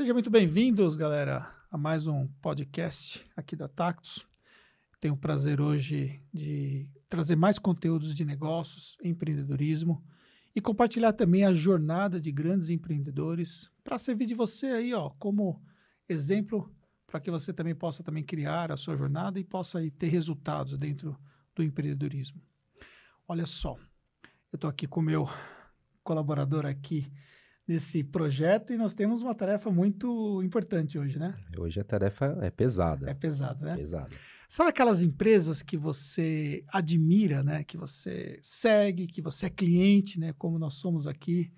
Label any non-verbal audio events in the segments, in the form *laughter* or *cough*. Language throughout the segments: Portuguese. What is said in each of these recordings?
Sejam muito bem-vindos, galera, a mais um podcast aqui da Tactus. Tenho o prazer hoje de trazer mais conteúdos de negócios, empreendedorismo e compartilhar também a jornada de grandes empreendedores para servir de você aí, ó, como exemplo para que você também possa também criar a sua jornada e possa aí, ter resultados dentro do empreendedorismo. Olha só, eu estou aqui com o meu colaborador aqui nesse projeto e nós temos uma tarefa muito importante hoje, né? Hoje a tarefa é pesada. É pesada, né? Pesada. Sabe aquelas empresas que você admira, né? Que você segue, que você é cliente, né? Como nós somos aqui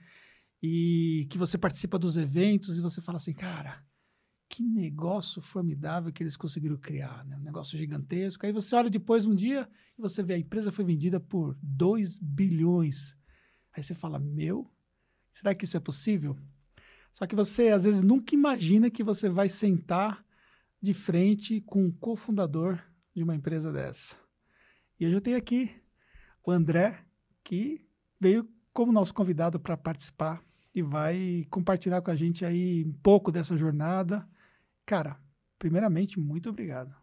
e que você participa dos eventos e você fala assim, cara, que negócio formidável que eles conseguiram criar, né? Um negócio gigantesco. Aí você olha depois um dia e você vê a empresa foi vendida por 2 bilhões. Aí você fala, meu, será que isso é possível? Só que você às vezes nunca imagina que você vai sentar de frente com um cofundador de uma empresa dessa. E eu já tenho aqui o André, que veio como nosso convidado para participar e vai compartilhar com a gente aí um pouco dessa jornada Cara, primeiramente, muito obrigado.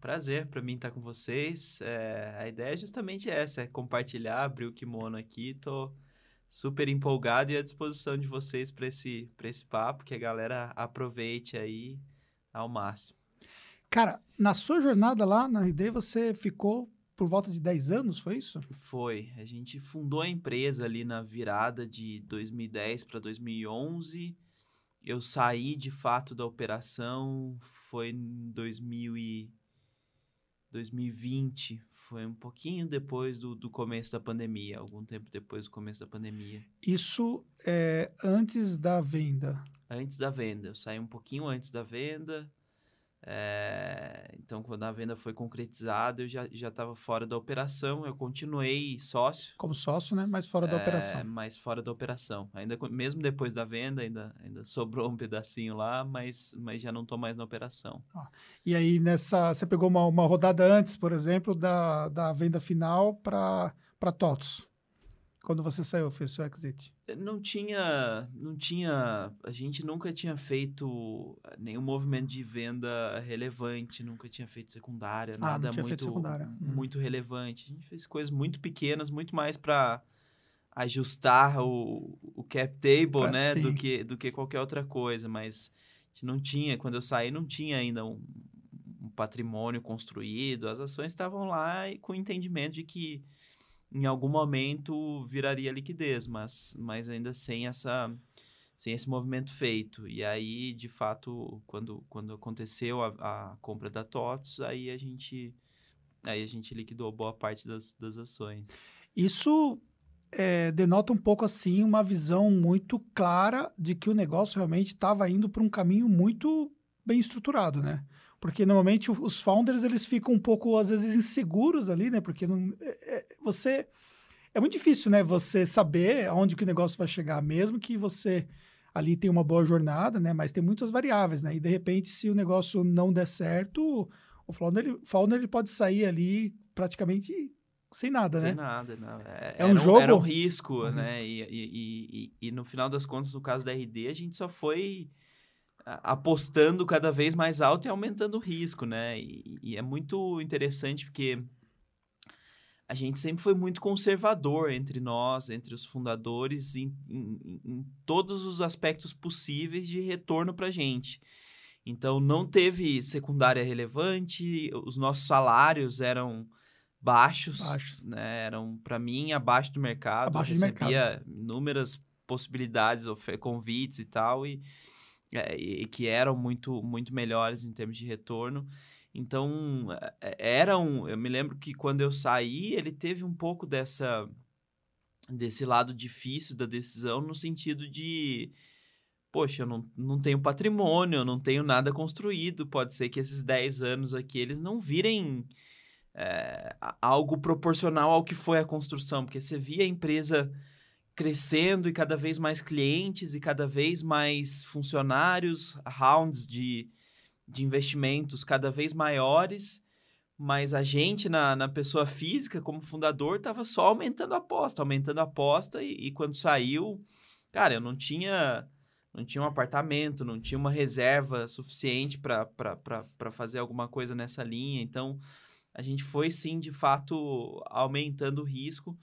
Prazer para mim estar com vocês. É, a ideia é justamente essa, é compartilhar, abrir o kimono aqui. Tô super empolgado e à disposição de vocês para esse, esse papo, que a galera aproveite aí ao máximo. Cara, na sua jornada lá na RD, você ficou por volta de 10 anos, foi isso? Foi. A gente fundou a empresa ali na virada de 2010 para 2011 eu saí de fato da operação foi em 2000 e 2020, foi um pouquinho depois do, do começo da pandemia, algum tempo depois do começo da pandemia. Isso é antes da venda? Antes da venda, eu saí um pouquinho antes da venda, é, então, quando a venda foi concretizada, eu já estava fora da operação. Eu continuei sócio. Como sócio, né? Mas fora é, da operação. Mas fora da operação. Ainda, mesmo depois da venda, ainda, ainda sobrou um pedacinho lá, mas, mas já não estou mais na operação. Ah, e aí, nessa. Você pegou uma, uma rodada antes, por exemplo, da, da venda final para TOTOS quando você saiu, fez seu exit? Não tinha, não tinha, a gente nunca tinha feito nenhum movimento de venda relevante, nunca tinha feito secundária, ah, nada muito, secundária. Hum. muito relevante. A gente fez coisas muito pequenas, muito mais para ajustar o, o cap table, pra, né, do que, do que qualquer outra coisa, mas a gente não tinha, quando eu saí, não tinha ainda um, um patrimônio construído, as ações estavam lá e com o entendimento de que em algum momento viraria liquidez, mas, mas ainda sem essa sem esse movimento feito. E aí, de fato, quando, quando aconteceu a, a compra da TOTS, aí a gente aí a gente liquidou boa parte das, das ações. Isso é, denota um pouco assim uma visão muito clara de que o negócio realmente estava indo para um caminho muito bem estruturado, né? Porque normalmente os founders eles ficam um pouco, às vezes, inseguros ali, né? Porque não, é, é, você. É muito difícil, né? Você saber aonde que o negócio vai chegar, mesmo que você ali tenha uma boa jornada, né? Mas tem muitas variáveis, né? E de repente, se o negócio não der certo, o founder, ele, founder ele pode sair ali praticamente sem nada, sem né? Sem nada, não. É, é um jogo. Era um risco, um né? Risco. E, e, e, e, no final das contas, no caso da RD, a gente só foi apostando cada vez mais alto e aumentando o risco, né? E, e, é muito interessante porque a gente sempre foi muito conservador entre nós, entre os fundadores, em, em, em todos os aspectos possíveis de retorno para a gente. Então, não teve secundária relevante, os nossos salários eram baixos, baixos. né? Eram, para mim, abaixo do mercado. Abaixo recebia mercado. inúmeras possibilidades, convites e tal, e é, e que eram muito, muito melhores em termos de retorno. Então, é, era um. Eu me lembro que quando eu saí, ele teve um pouco dessa desse lado difícil da decisão, no sentido de. Poxa, eu não, não tenho patrimônio, eu não tenho nada construído. Pode ser que esses 10 anos aqui eles não virem é, algo proporcional ao que foi a construção, porque você via a empresa crescendo e cada vez mais clientes e cada vez mais funcionários, rounds de, de investimentos cada vez maiores, mas a gente, na, na pessoa física, como fundador, estava só aumentando a aposta, aumentando a aposta, e, e, quando saiu, cara, eu não tinha não tinha um apartamento, não tinha uma reserva suficiente para fazer alguma coisa nessa linha. Então, a gente foi sim, de fato, aumentando o risco.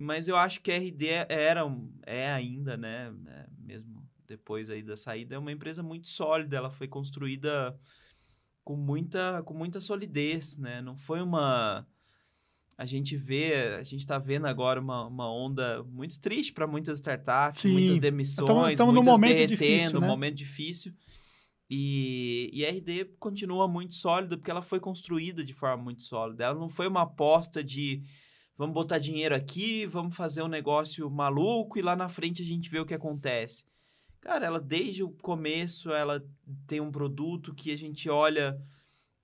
Mas eu acho que a RD era, é ainda, né? É, mesmo depois aí da saída, é uma empresa muito sólida. Ela foi construída com muita, com muita solidez, né? Não foi uma a gente vê, a gente está vendo agora uma, uma onda muito triste para muitas startups, Sim. muitas demissões, estamos num momento difícil, né? um momento difícil. E, e a RD continua muito sólida porque ela foi construída de forma muito sólida. Ela não foi uma aposta de vamos botar dinheiro aqui, vamos fazer um negócio maluco e lá na frente a gente vê o que acontece. Cara, ela desde o começo ela tem um produto que a gente olha,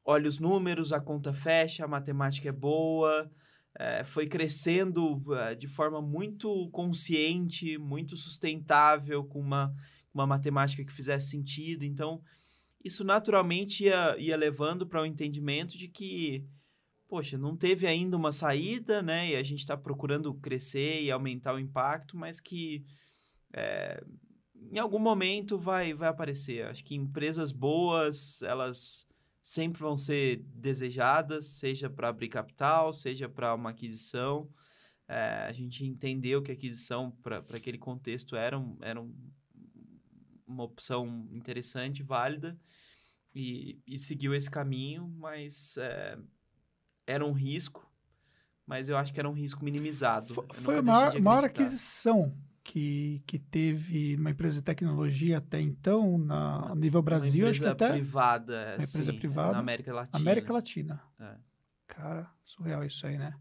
olha os números, a conta fecha, a matemática é boa, é, foi crescendo é, de forma muito consciente, muito sustentável, com uma, uma matemática que fizesse sentido. Então, isso naturalmente ia, ia levando para o um entendimento de que, poxa, não teve ainda uma saída, né? E a gente está procurando crescer e aumentar o impacto, mas que é, em algum momento vai, vai aparecer. Acho que empresas boas, elas sempre vão ser desejadas, seja para abrir capital, seja para uma aquisição. É, a gente entendeu que a aquisição para aquele contexto era, um, era um, uma opção interessante, válida, e, e seguiu esse caminho, mas é, era um risco, mas eu acho que era um risco minimizado. Foi, foi a maior, maior aquisição que, que teve uma empresa de tecnologia até então, na, a nível Brasil, acho que até. privada, uma empresa sim, privada. Na América Latina. América Latina. É. Cara, surreal isso aí, né?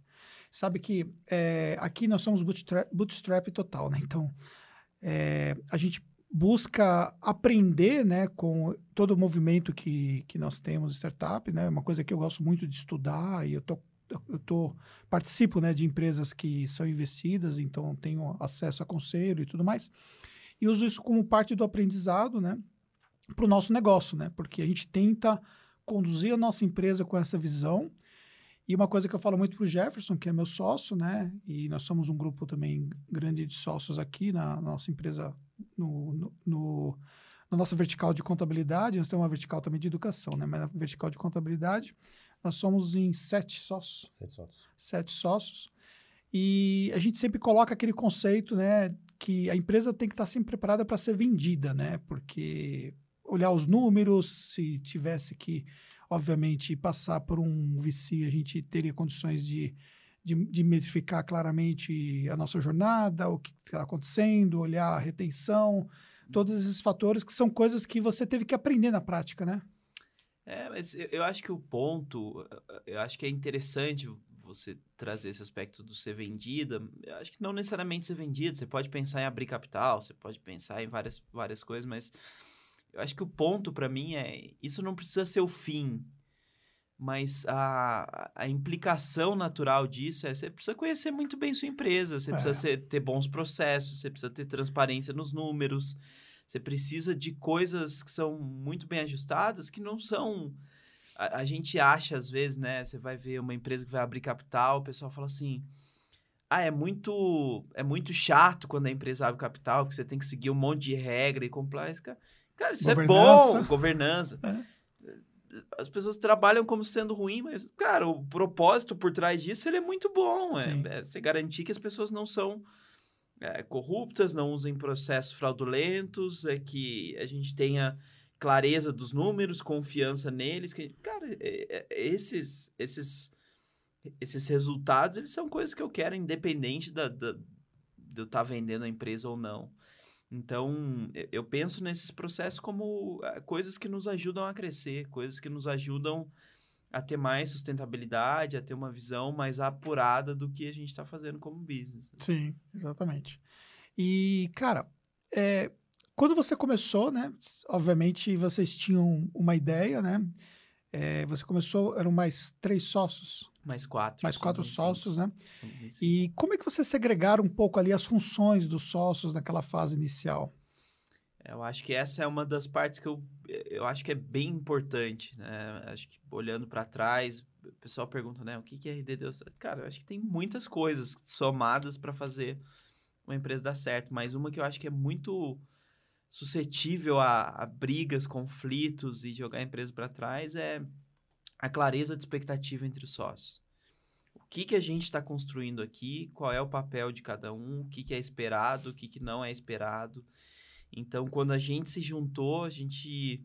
Sabe que é, aqui nós somos bootstrap, bootstrap total, né? Então, é, a gente busca aprender, né, com todo o movimento que, que nós temos startup, né? Uma coisa que eu gosto muito de estudar e eu tô eu tô, participo né, de empresas que são investidas, então tenho acesso a conselho e tudo mais, e uso isso como parte do aprendizado né, para o nosso negócio, né, porque a gente tenta conduzir a nossa empresa com essa visão. E uma coisa que eu falo muito para o Jefferson, que é meu sócio, né, e nós somos um grupo também grande de sócios aqui na nossa empresa, no, no, no na nossa vertical de contabilidade, nós temos uma vertical também de educação, né? Mas na vertical de contabilidade, nós somos em sete sócios. Sete sócios. Sete sócios. E a gente sempre coloca aquele conceito, né, que a empresa tem que estar sempre preparada para ser vendida, né? Porque olhar os números, se tivesse que, obviamente, passar por um VC, a gente teria condições de, de, de medificar claramente a nossa jornada, o que está acontecendo, olhar a retenção, todos esses fatores que são coisas que você teve que aprender na prática, né? É, mas eu, eu acho que o ponto, eu acho que é interessante você trazer esse aspecto do ser vendida. Eu acho que não necessariamente ser vendida, você pode pensar em abrir capital, você pode pensar em várias, várias coisas, mas eu acho que o ponto para mim é, isso não precisa ser o fim, mas a, a implicação natural disso é você precisa conhecer muito bem sua empresa, você é. precisa ser, ter bons processos, você precisa ter transparência nos números, você precisa de coisas que são muito bem ajustadas, que não são. A, a, gente acha, às vezes, né? Você vai ver uma empresa que vai abrir capital, o pessoal fala assim. Ah, é muito, é muito chato quando a empresa abre capital, porque você tem que seguir um monte de regra e compliance. Cara, cara isso é bom, governança. É. As pessoas trabalham como sendo ruim, mas, cara, o propósito por trás disso ele é muito bom. É, é você garantir que as pessoas não são é, corruptas, não usem processos fraudulentos, é que a gente tenha clareza dos números, confiança neles. Que, cara, é, é, esses, esses, esses resultados, eles são coisas que eu quero, independente da, da, de eu estar tá vendendo a empresa ou não. Então, eu penso nesses processos como é, coisas que nos ajudam a crescer, coisas que nos ajudam a ter mais sustentabilidade, a ter uma visão mais apurada do que a gente está fazendo como business. Né? Sim, exatamente. E, cara, é, quando você começou, né? Obviamente vocês tinham uma ideia, né? É, você começou, eram mais três sócios. Mais quatro. Mais quatro sócios, né? E como é que você segregaram um pouco ali as funções dos sócios naquela fase inicial? Eu acho que essa é uma das partes que eu, eu acho que é bem importante, né? Acho que olhando para trás, o pessoal pergunta, né, o que que é RD Deus? Cara, eu acho que tem muitas coisas somadas para fazer uma empresa dar certo, mas uma que eu acho que é muito suscetível a, a brigas, conflitos e jogar a empresa para trás é a clareza de expectativa entre os sócios. O que, que a gente está construindo aqui, qual é o papel de cada um, o que, que é esperado, o que, que não é esperado. Então, quando a gente se juntou, a gente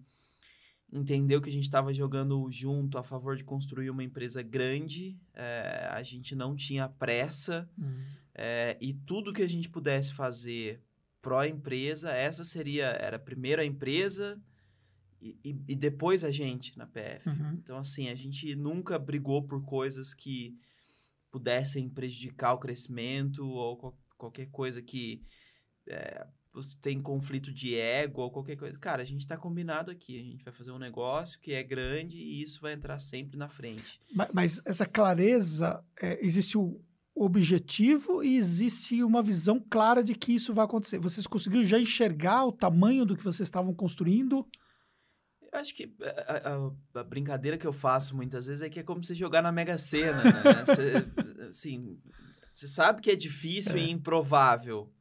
entendeu que a gente estava jogando junto a favor de construir uma empresa grande, é, a gente não tinha pressa, Hum. é, e tudo que a gente pudesse fazer pró-empresa, essa seria, era primeiro a empresa e, e, e depois a gente na PF. Uhum. Então, assim, a gente nunca brigou por coisas que pudessem prejudicar o crescimento ou qual- qualquer coisa que é, tem conflito de ego ou qualquer coisa. Cara, a gente tá combinado aqui. A gente vai fazer um negócio que é grande e isso vai entrar sempre na frente. Ma- Mas essa clareza, é, existe o objetivo e existe uma visão clara de que isso vai acontecer. Vocês conseguiram já enxergar o tamanho do que vocês estavam construindo? Eu acho que a, a- a brincadeira que eu faço muitas vezes é que é como você jogar na Mega Sena, né? *laughs* Você, assim, você sabe que é difícil É. e improvável.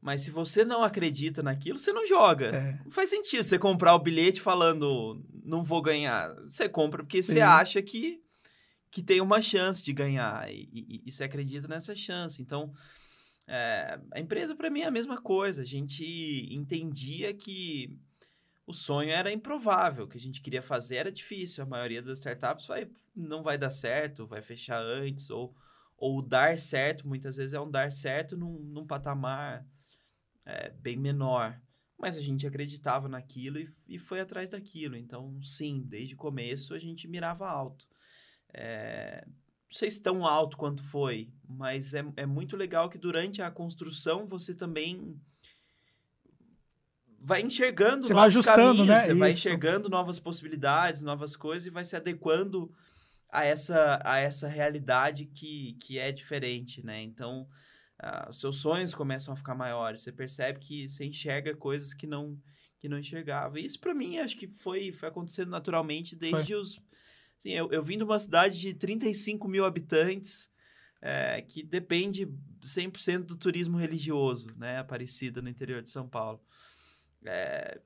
Mas se você não acredita naquilo, você não joga. É. Não faz sentido você comprar o bilhete falando não vou ganhar. Você compra porque Sim. você acha que, que tem uma chance de ganhar e, e- e você acredita nessa chance. Então, é, a empresa para mim é a mesma coisa. A gente entendia que o sonho era improvável, o que a gente queria fazer era difícil. A maioria das startups vai, não vai dar certo, vai fechar antes, ou, ou dar certo, muitas vezes é um dar certo num, num patamar é, bem menor. Mas a gente acreditava naquilo e, e foi atrás daquilo. Então, sim, desde o começo a gente mirava alto. É, não sei se tão alto quanto foi, mas é, é muito legal que durante a construção você também vai enxergando Você vai ajustando, caminhos, né? Você vai Isso. enxergando novas possibilidades, novas coisas e vai se adequando a essa, a essa realidade que, que é diferente, né? Então, os seus sonhos começam a ficar maiores. Você percebe que você enxerga coisas que não que não enxergava. E isso para mim acho que foi foi acontecendo naturalmente desde os assim, eu, eu vim de uma cidade de 35 mil habitantes é, que depende 100% do turismo religioso, né? Aparecida no interior de São Paulo. É,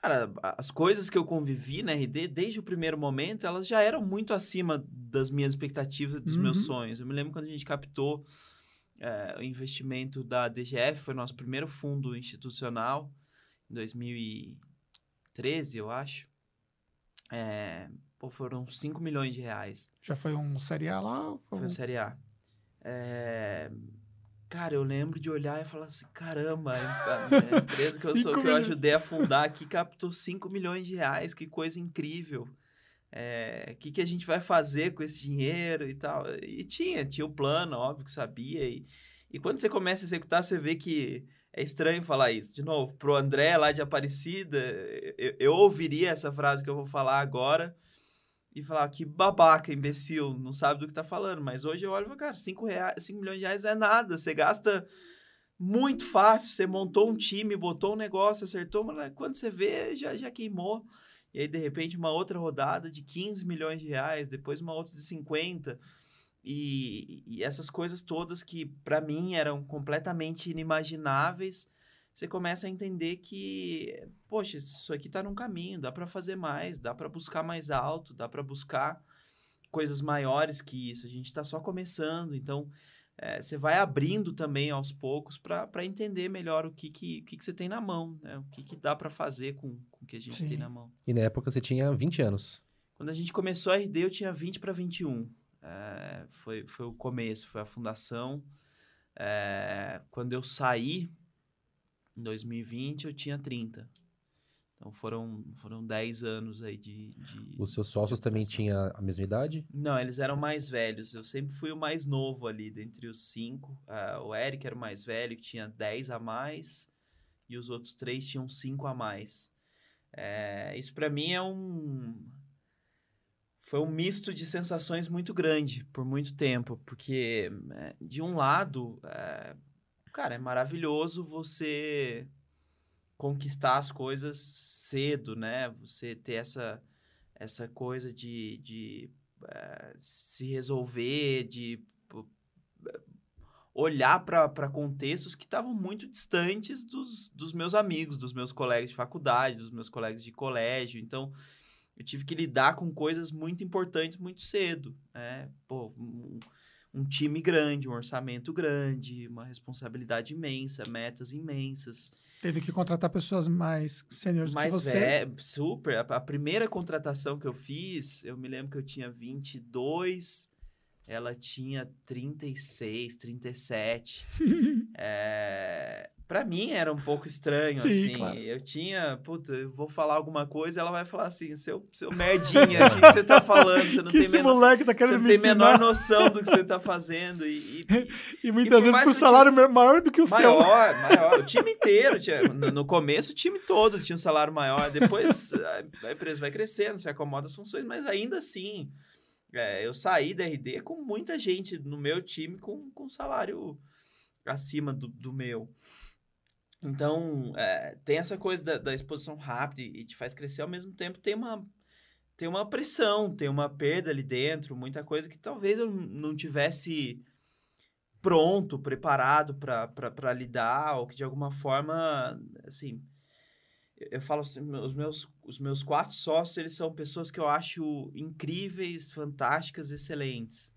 Cara, as coisas que eu convivi na RD, desde o primeiro momento, elas já eram muito acima das minhas expectativas, dos meus Uhum. sonhos. Eu me lembro quando a gente captou é, o investimento da DGF, foi nosso primeiro fundo institucional, em 2013, eu acho. É, pô, foram 5 milhões de reais. Já foi um Série A lá? Ou- Foi o Série A. É, Cara, eu lembro de olhar e falar assim, caramba, a empresa que eu, sou, que eu ajudei a fundar aqui captou 5 milhões de reais, que coisa incrível. É, O que, que a gente vai fazer com esse dinheiro e tal? E tinha, tinha o plano, óbvio que sabia. E, e quando você começa a executar, você vê que é estranho falar isso. De novo, pro André lá de Aparecida, eu, eu ouviria essa frase que eu vou falar agora e falar que babaca, imbecil, não sabe do que tá falando. Mas hoje eu olho e falo, cara, 5 milhões de reais não é nada. Você gasta muito fácil. Você montou um time, botou um negócio, acertou, mas quando você vê, já, já queimou. E aí, de repente, uma outra rodada de 15 milhões de reais, depois uma outra de 50. E, e essas coisas todas que, para mim, eram completamente inimagináveis, você começa a entender que, poxa, isso aqui tá num caminho, dá para fazer mais, dá para buscar mais alto, dá para buscar coisas maiores que isso. A gente está só começando, então é, você vai abrindo também aos poucos para entender melhor o que, que, o que, que você tem na mão, né? o que, que dá para fazer com, com o que a gente Sim. tem na mão. E na época você tinha 20 anos. Quando a gente começou a RD, eu tinha 20 para 21. É, foi, foi o começo, foi a fundação. É, quando eu saí, em 2020, eu tinha 30. Então foram, foram 10 anos aí de. de Os seus sócios também tinham a mesma idade? Não, eles eram mais velhos. Eu sempre fui o mais novo ali, dentre os cinco. Ah, o Eric era o mais velho, que tinha 10 a mais. E os outros três tinham 5 a mais. É, isso para mim é um. Foi um misto de sensações muito grande por muito tempo. Porque, é, de um lado, é, cara, é maravilhoso você conquistar as coisas cedo, né? Você ter essa, essa coisa de, de eh, se resolver, de p- olhar para contextos que estavam muito distantes dos, dos meus amigos, dos meus colegas de faculdade, dos meus colegas de colégio. Então, eu tive que lidar com coisas muito importantes muito cedo, né? Pô, um, um time grande, um orçamento grande, uma responsabilidade imensa, metas imensas. Teve que contratar pessoas mais sêniores que você. É, super. A, a, primeira contratação que eu fiz, eu me lembro que eu tinha 22, ela tinha 36, 37. *laughs* é, para mim era um pouco estranho, Sim, assim. Claro. Eu tinha, puta, eu vou falar alguma coisa, ela vai falar assim, seu, seu *laughs* merdinha, o que, você tá falando? Você não que tem esse menor, moleque tá querendo Você não tem menor noção do que você tá fazendo. E, e, *laughs* e muitas e vezes por salário time, maior do que o maior, seu. Maior, maior. O time inteiro. Tinha, no, no, começo, o time todo tinha um salário maior. Depois, a empresa vai crescendo, se acomoda as funções, mas ainda assim... É, eu saí da RD com muita gente no meu time com, com salário acima do, do meu. Então, é, tem essa coisa da, da, exposição rápida e te faz crescer, ao mesmo tempo tem uma, tem uma pressão, tem uma perda ali dentro, muita coisa que talvez eu não tivesse pronto, preparado para lidar, ou que de alguma forma, assim, eu falo assim, os meus, os meus quatro sócios, eles são pessoas que eu acho incríveis, fantásticas, excelentes.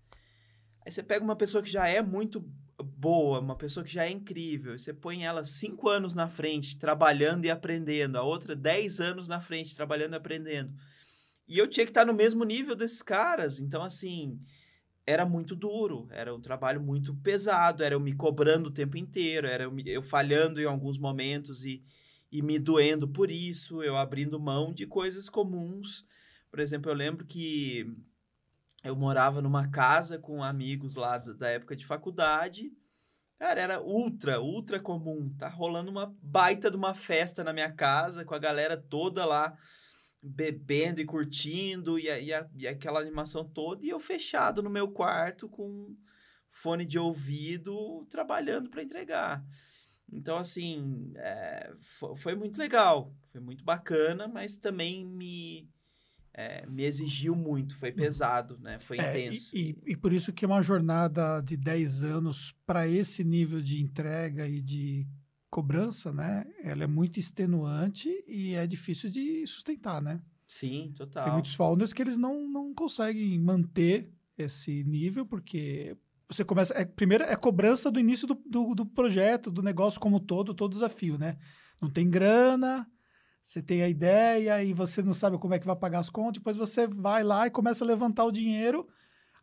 Aí você pega uma pessoa que já é muito boa, uma pessoa que já é incrível, e você põe ela cinco anos na frente, trabalhando e aprendendo, a outra dez anos na frente, trabalhando e aprendendo. E eu tinha que estar no mesmo nível desses caras. Então, assim, era muito duro, era um trabalho muito pesado, era eu me cobrando o tempo inteiro, era eu, eu falhando em alguns momentos e, e me doendo por isso, eu abrindo mão de coisas comuns. Por exemplo, eu lembro que eu morava numa casa com amigos lá da época de faculdade. Cara, era ultra, ultra comum. Tá rolando uma baita de uma festa na minha casa, com a galera toda lá bebendo e curtindo, e, e, e aquela animação toda, e eu fechado no meu quarto com fone de ouvido, trabalhando para entregar. Então, assim, é, foi, muito legal, foi muito bacana, mas também me, é, me exigiu muito, foi uhum. pesado, né? Foi é, intenso. E, e, e, por isso que uma jornada de 10 anos para esse nível de entrega e de cobrança, né? Ela é muito extenuante e é difícil de sustentar, né? Sim, total. Tem muitos founders que eles não, não conseguem manter esse nível, porque você começa. É, primeiro é cobrança do início do, do, do projeto, do negócio como todo, todo desafio, né? Não tem grana, você tem a ideia e você não sabe como é que vai pagar as contas, depois você vai lá e começa a levantar o dinheiro.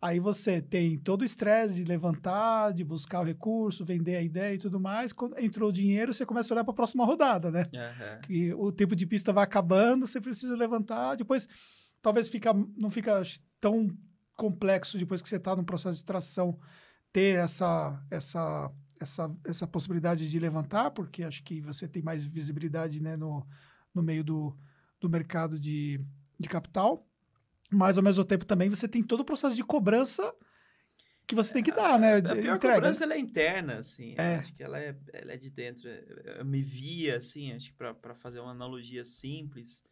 Aí você tem todo o estresse de levantar, de buscar o recurso, vender a ideia e tudo mais. Quando entrou o dinheiro, você começa a olhar para a próxima rodada, né? Uhum. Que o tempo de pista vai acabando, você precisa levantar. Depois, talvez fica, não fica tão complexo depois que você está no processo de tração ter essa, essa, essa, essa possibilidade de levantar, porque acho que você tem mais visibilidade né, no, no meio do, do mercado de, de capital. Mas, ao mesmo tempo, também você tem todo o processo de cobrança que você tem que dar, né? A, a pior Entrega. cobrança ela é interna, assim. É. Acho que ela é, ela é de dentro. Eu me via, assim, acho que para fazer uma analogia simples.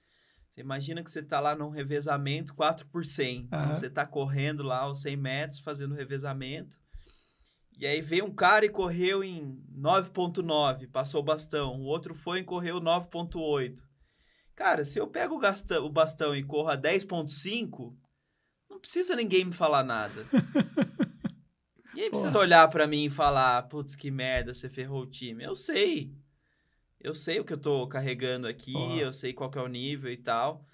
Você imagina que você está lá num revezamento 4 por 100. Uhum. Então, você está correndo lá os 100 metros, fazendo revezamento. E aí veio um cara e correu em 9.9, passou o bastão. O outro foi e correu 9.8. Cara, se eu pego o, gastão, o bastão e corro a 10.5, não precisa ninguém me falar nada. *laughs* Ninguém precisa olhar para mim e falar, putz, que merda, você ferrou o time. Eu sei. Eu sei o que eu tô carregando aqui, Porra. eu sei qual é o nível e tal.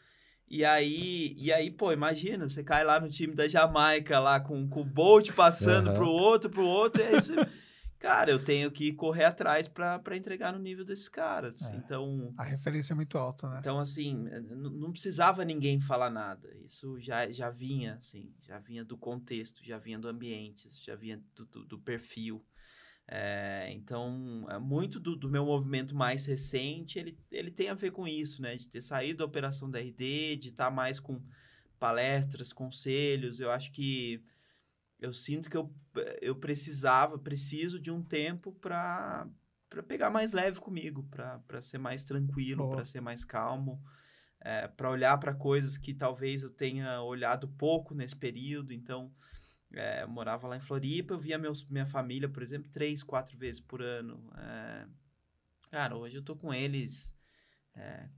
E aí, e aí, pô, imagina, você cai lá no time da Jamaica, lá com, com o Bolt passando uhum. pro outro, pro outro, e aí você *laughs* cara, eu tenho que correr atrás para entregar no nível desses caras. É, então. A referência é muito alta, né? Então, assim, não precisava ninguém falar nada. Isso já, já vinha, assim, já vinha do contexto, já vinha do ambiente, já vinha do, do, do perfil. É, então, é muito do, do, meu movimento mais recente, ele, ele tem a ver com isso, né? De ter saído da operação da RD, de estar tá mais com palestras, conselhos. Eu acho que eu sinto que eu, eu precisava, preciso de um tempo para para pegar mais leve comigo, para ser mais tranquilo, para ser mais calmo, é, para olhar para coisas que talvez eu tenha olhado pouco nesse período. Então, É, eu morava lá em Floripa, eu via meus, minha família, por exemplo, três, quatro vezes por ano. É, cara, hoje eu tô com eles é,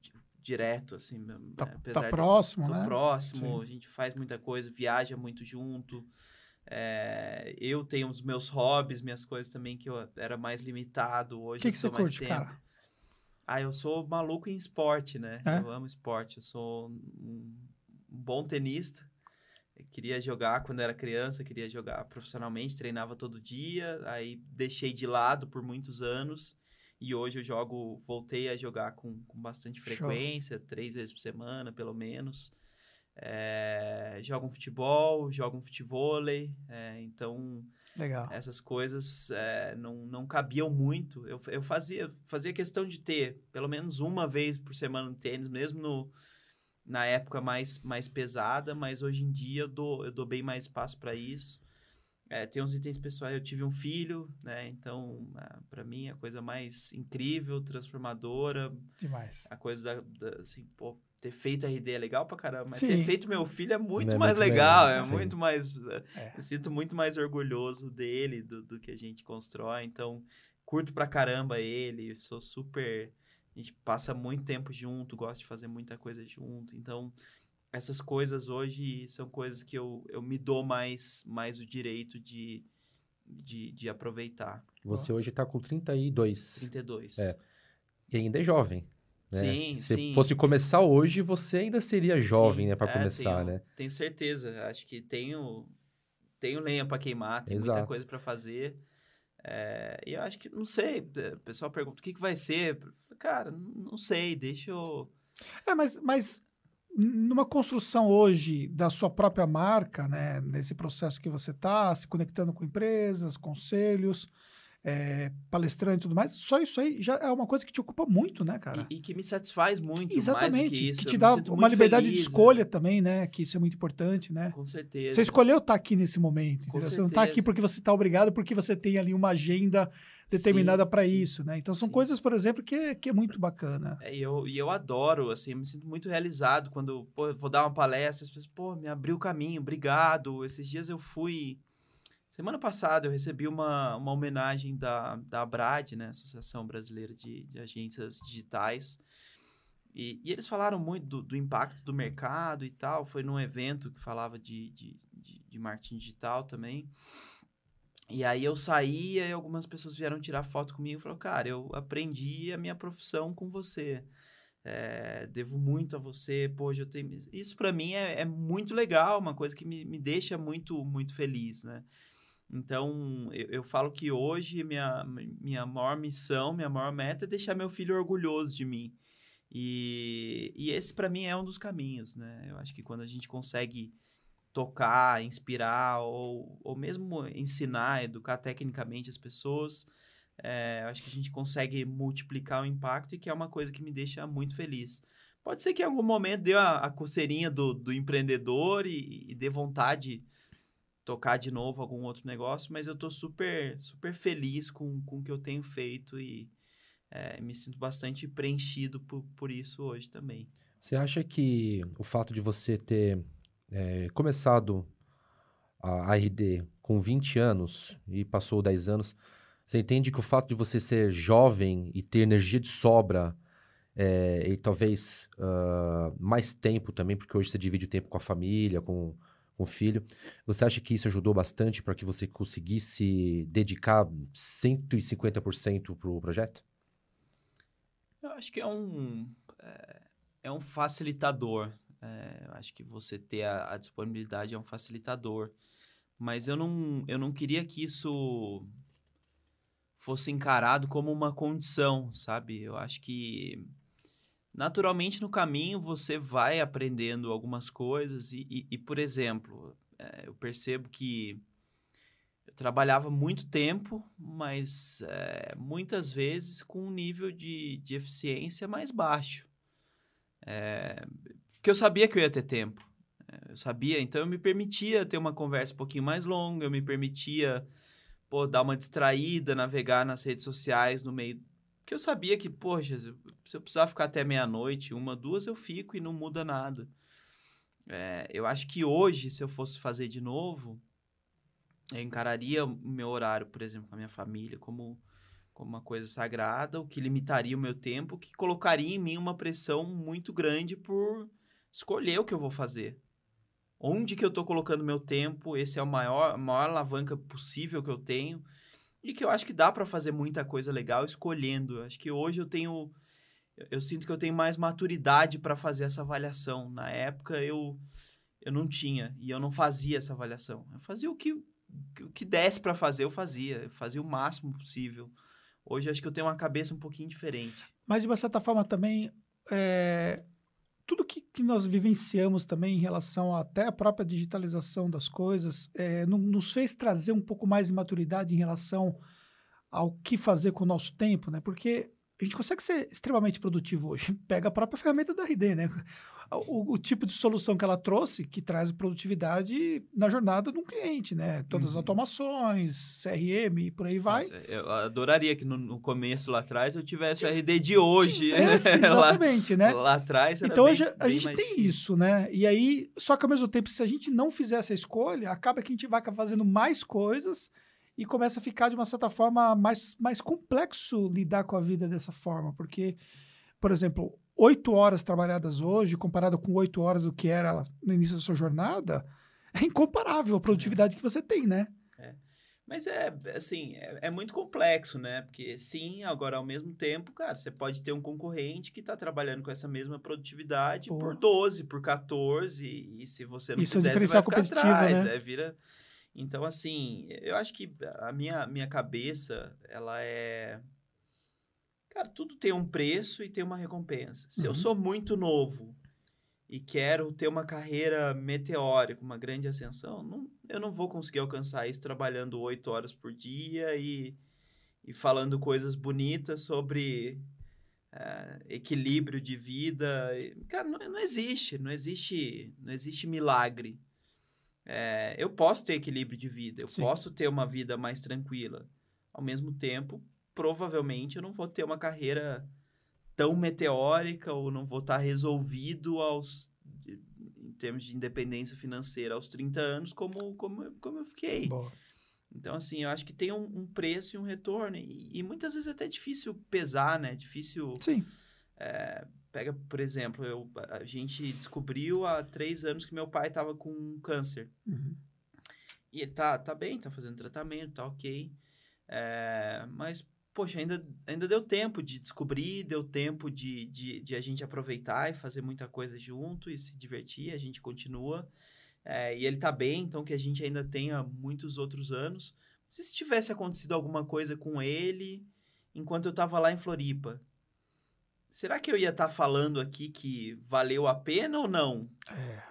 di- direto, assim. Tá, é, tá de- próximo, tô né? próximo, Sim. a gente faz muita coisa, viaja muito junto. É, eu tenho os meus hobbies, minhas coisas também que eu era mais limitado. O Hoje que, eu que você mais curte, tempo. cara? Ah, eu sou maluco em esporte, né? É? Eu amo esporte. Eu sou um, um bom tenista. Queria jogar quando era criança, queria jogar profissionalmente, treinava todo dia. Aí deixei de lado por muitos anos. E hoje eu jogo, voltei a jogar com, com bastante Show. frequência, três vezes por semana, pelo menos. É, jogo um futebol, jogo um futevôlei. É, então, Legal. essas coisas é, não, não cabiam muito. Eu, eu fazia, fazia questão de ter pelo menos uma vez por semana no tênis, mesmo no, na época mais, mais pesada, mas hoje em dia eu dou, eu dou bem mais espaço para isso. É, tem uns itens pessoais, eu tive um filho, né? Então, para mim, a coisa mais incrível, transformadora, Demais. a coisa da, da, assim, pô, ter feito RD é legal pra caramba, mas Sim. ter feito meu filho é muito É mais muito legal, é sim. muito mais. É. Eu sinto muito mais orgulhoso dele, do, do que a gente constrói, então curto pra caramba ele, sou super. A gente passa muito tempo junto, gosto de fazer muita coisa junto, então essas coisas hoje são coisas que eu, eu me dou mais, mais o direito de, de, de aproveitar. Você hoje tá com 32 32. É. e ainda é jovem. Né? Sim, Se sim. fosse começar hoje, você ainda seria jovem, Sim, né, para é, começar, tenho, né? Tenho certeza. Acho que tenho, tenho lenha para queimar, tem Exato. muita coisa para fazer. É, e eu acho que, não sei, o pessoal pergunta o que, que vai ser. Cara, não sei, deixa eu. É, mas, mas numa construção hoje da sua própria marca, né, nesse processo que você está, se conectando com empresas, conselhos, é, palestrante e tudo mais, só isso aí já é uma coisa que te ocupa muito, né, cara? E, e que me satisfaz muito. do Exatamente, que, isso. que te dá uma liberdade feliz, de né? escolha também, né, que isso é muito importante, né? Com certeza. Você escolheu estar aqui nesse momento? Você não está aqui porque você está obrigado, porque você tem ali uma agenda determinada para isso, né? Então são Sim. coisas, por exemplo, que, é- que é muito bacana. É, e eu, e eu adoro, assim, eu me sinto muito realizado quando pô, vou dar uma palestra, as pessoas, pô, me abriu o caminho, obrigado. Esses dias eu fui. Semana passada eu recebi uma, uma homenagem da, da ABRAD, né, Associação Brasileira de, de Agências Digitais. E, e eles falaram muito do, do impacto do mercado e tal. Foi num evento que falava de, de, de, de marketing digital também. E aí eu saí e algumas pessoas vieram tirar foto comigo e falaram, cara, eu aprendi a minha profissão com você. É, devo muito a você, hoje eu tenho... Isso para mim é, é muito legal, uma coisa que me, me deixa muito, muito feliz, né? Então, eu, eu falo que hoje minha, minha maior missão, minha maior meta é deixar meu filho orgulhoso de mim. E, e esse para mim é um dos caminhos, né? Eu acho que quando a gente consegue tocar, inspirar ou, ou mesmo ensinar, educar tecnicamente as pessoas, é, acho que a gente consegue multiplicar o impacto e que é uma coisa que me deixa muito feliz. Pode ser que em algum momento dê a, a coceirinha do, do empreendedor e, e dê vontade de tocar de novo algum outro negócio, mas eu estou super, super feliz com, com o que eu tenho feito e é, me sinto bastante preenchido por, por isso hoje também. Você acha que o fato de você ter é, começado a RD com 20 anos e passou 10 anos, você entende que o fato de você ser jovem e ter energia de sobra é, e talvez ah, mais tempo também, porque hoje você divide o tempo com a família, com, com o filho, você acha que isso ajudou bastante para que você conseguisse dedicar 150% para o projeto? Eu acho que é um, é, é um facilitador. É, acho que você ter a, a disponibilidade é um facilitador. Mas eu não, eu não queria que isso fosse encarado como uma condição, sabe? Eu acho que naturalmente no caminho você vai aprendendo algumas coisas e, e, e, por exemplo, é, eu percebo que eu trabalhava muito tempo, mas é, muitas vezes com um nível de, de eficiência mais baixo. É, porque eu sabia que eu ia ter tempo. É, eu sabia, então eu me permitia ter uma conversa um pouquinho mais longa, eu me permitia pô, dar uma distraída, navegar nas redes sociais no meio. Porque eu sabia que, poxa, se eu precisar ficar até meia-noite, uma, duas, eu fico e não muda nada. É, eu acho que hoje, se eu fosse fazer de novo, eu encararia o meu horário, por exemplo, com a minha família, como, como uma coisa sagrada, o que limitaria o meu tempo, que colocaria em mim uma pressão muito grande por escolher o que eu vou fazer. Onde que eu estou colocando meu tempo? Esse é o maior, a maior alavanca possível que eu tenho. E que eu acho que dá para fazer muita coisa legal escolhendo. Acho que hoje eu tenho. Eu, eu sinto que eu tenho mais maturidade para fazer essa avaliação. Na época eu, eu não tinha. E eu não fazia essa avaliação. Eu fazia o que, o que desse para fazer, eu fazia. Eu fazia o máximo possível. Hoje acho que eu tenho uma cabeça um pouquinho diferente. Mas, de uma certa forma, também. É tudo que, que, nós vivenciamos também em relação a, até a própria digitalização das coisas é, nos fez trazer um pouco mais de maturidade em relação ao que fazer com o nosso tempo, né? Porque a gente consegue ser extremamente produtivo hoje. *laughs* Pega a própria ferramenta da RD, né? O, o, tipo de solução que ela trouxe, que traz produtividade na jornada de um cliente, né? Todas uhum. as automações, CRM e por aí vai. Nossa, eu adoraria que no, no, começo lá atrás eu tivesse o RD de hoje. *laughs* Tivesse, exatamente, lá, né? Lá atrás Então bem, hoje a gente tem isso, né? E aí, só que ao mesmo tempo, se a gente não fizer essa escolha, acaba que a gente vai fazendo mais coisas e começa a ficar de uma certa forma mais, mais complexo lidar com a vida dessa forma, porque, por exemplo, oito horas trabalhadas hoje, comparado com oito horas do que era no início da sua jornada, é incomparável a produtividade que você tem, né? É. Mas é, assim, é, é, muito complexo, né? Porque sim, agora ao mesmo tempo, cara, você pode ter um concorrente que está trabalhando com essa mesma produtividade Pô. por 12, por 14, e se você não Isso fizer, é você vai ficar atrás. Né? É, vira... Então, assim, eu acho que a minha, minha cabeça, ela é Cara, tudo tem um preço e tem uma recompensa. Se uhum. eu sou muito novo e quero ter uma carreira meteórica, uma grande ascensão, não, eu não vou conseguir alcançar isso trabalhando oito horas por dia e, e falando coisas bonitas sobre uh, equilíbrio de vida. Cara, não, não, existe, não existe, não existe milagre. É, eu posso ter equilíbrio de vida, eu Sim. posso ter uma vida mais tranquila. Ao mesmo tempo, provavelmente eu não vou ter uma carreira tão meteórica ou não vou estar resolvido aos em termos de independência financeira aos 30 anos como, como, como eu fiquei. Boa. Então, assim, eu acho que tem um, um preço e um retorno. E, e, muitas vezes é até difícil pesar, né? Difícil. Sim. É, pega, por exemplo, eu, a gente descobriu há três anos que meu pai estava com câncer. Uhum. E ele tá, tá bem, tá fazendo tratamento, tá ok. É, mas poxa, ainda, ainda deu tempo de descobrir, deu tempo de, de, de, a gente aproveitar e fazer muita coisa junto e se divertir, a gente continua. É, e ele tá bem, então que a gente ainda tenha muitos outros anos. Se tivesse acontecido alguma coisa com ele enquanto eu tava lá em Floripa, será que eu ia estar tá falando aqui que valeu a pena ou não? É.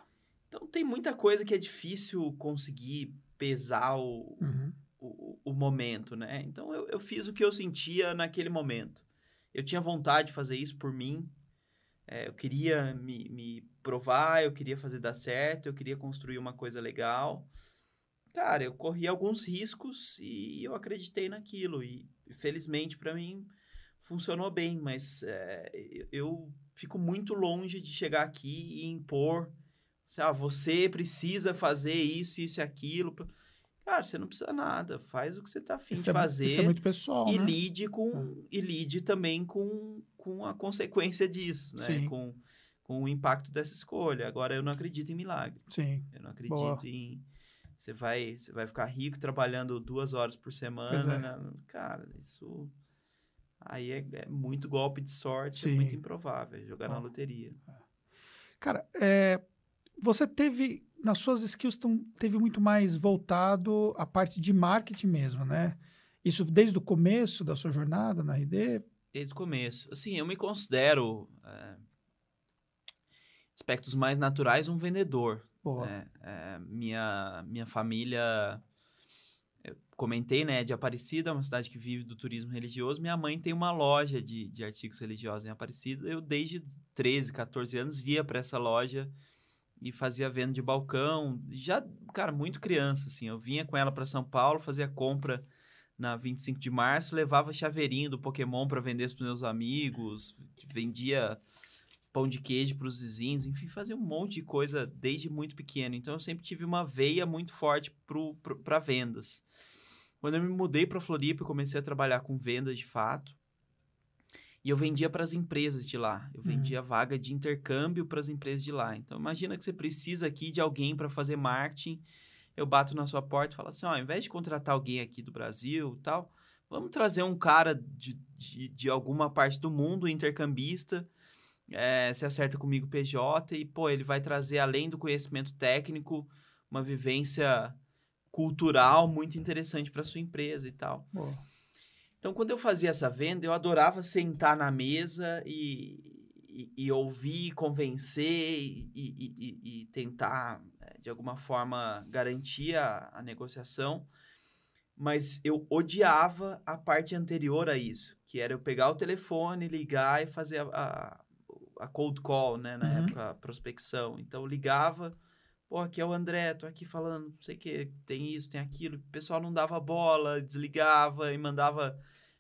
Então tem muita coisa que é difícil conseguir pesar o, uhum o, o momento, né? Então eu, eu fiz o que eu sentia naquele momento. Eu tinha vontade de fazer isso por mim. É, eu queria me, me provar, eu queria fazer dar certo, eu queria construir uma coisa legal. Cara, eu corri alguns riscos e eu acreditei naquilo. E felizmente para mim funcionou bem, mas é, eu fico muito longe de chegar aqui e impor. Ah, você precisa fazer isso, isso e aquilo. Cara, você não precisa nada. Faz o que você está afim isso de é, fazer. Isso é muito pessoal. E né? lide com. É. E lide também com, com a consequência disso, né? Sim. Com, com o impacto dessa escolha. Agora, eu não acredito em milagre. Sim. Eu não acredito Boa. em. Você vai, você vai ficar rico trabalhando duas horas por semana. É. Né? Cara, isso. Aí é, é, muito golpe de sorte, Sim. é muito improvável jogar na loteria. Cara, é, você teve nas suas skills tão, teve muito mais voltado à parte de marketing mesmo, né? Isso desde o começo da sua jornada na RD? Desde o começo. Assim, eu me considero é, aspectos mais naturais um vendedor. Boa. Né? É, minha, minha família... Eu comentei, né, de Aparecida, uma cidade que vive do turismo religioso. Minha mãe tem uma loja de, de artigos religiosos em Aparecida. Eu, desde 13, 14 anos, ia para essa loja e fazia venda de balcão. Já, cara, muito criança, assim. Eu vinha com ela para São Paulo, fazia compra na 25 de março, levava chaveirinho do Pokémon para vender para meus amigos, vendia pão de queijo para os vizinhos, enfim, fazia um monte de coisa desde muito pequeno. Então eu sempre tive uma veia muito forte para vendas. Quando eu me mudei para Floripa, eu comecei a trabalhar com vendas de fato. E eu vendia para as empresas de lá. Eu vendia uhum. vaga de intercâmbio para as empresas de lá. Então imagina que você precisa aqui de alguém para fazer marketing. Eu bato na sua porta e falo assim: ó, ao invés de contratar alguém aqui do Brasil tal, vamos trazer um cara de, de, de alguma parte do mundo, intercambista, é, se acerta comigo PJ e, pô, ele vai trazer, além do conhecimento técnico, uma vivência cultural muito interessante para sua empresa e tal. Então, quando eu fazia essa venda, eu adorava sentar na mesa e, e, e ouvir, convencer e, e, e, tentar, é, de alguma forma, garantir a, a negociação. Mas eu odiava a parte anterior a isso, que era eu pegar o telefone, ligar e fazer a, a a cold call, né? Na uhum. época, a prospecção. Então, ligava, pô, aqui é o André, tô aqui falando, não sei o que, tem isso, tem aquilo. O pessoal não dava bola, desligava e mandava,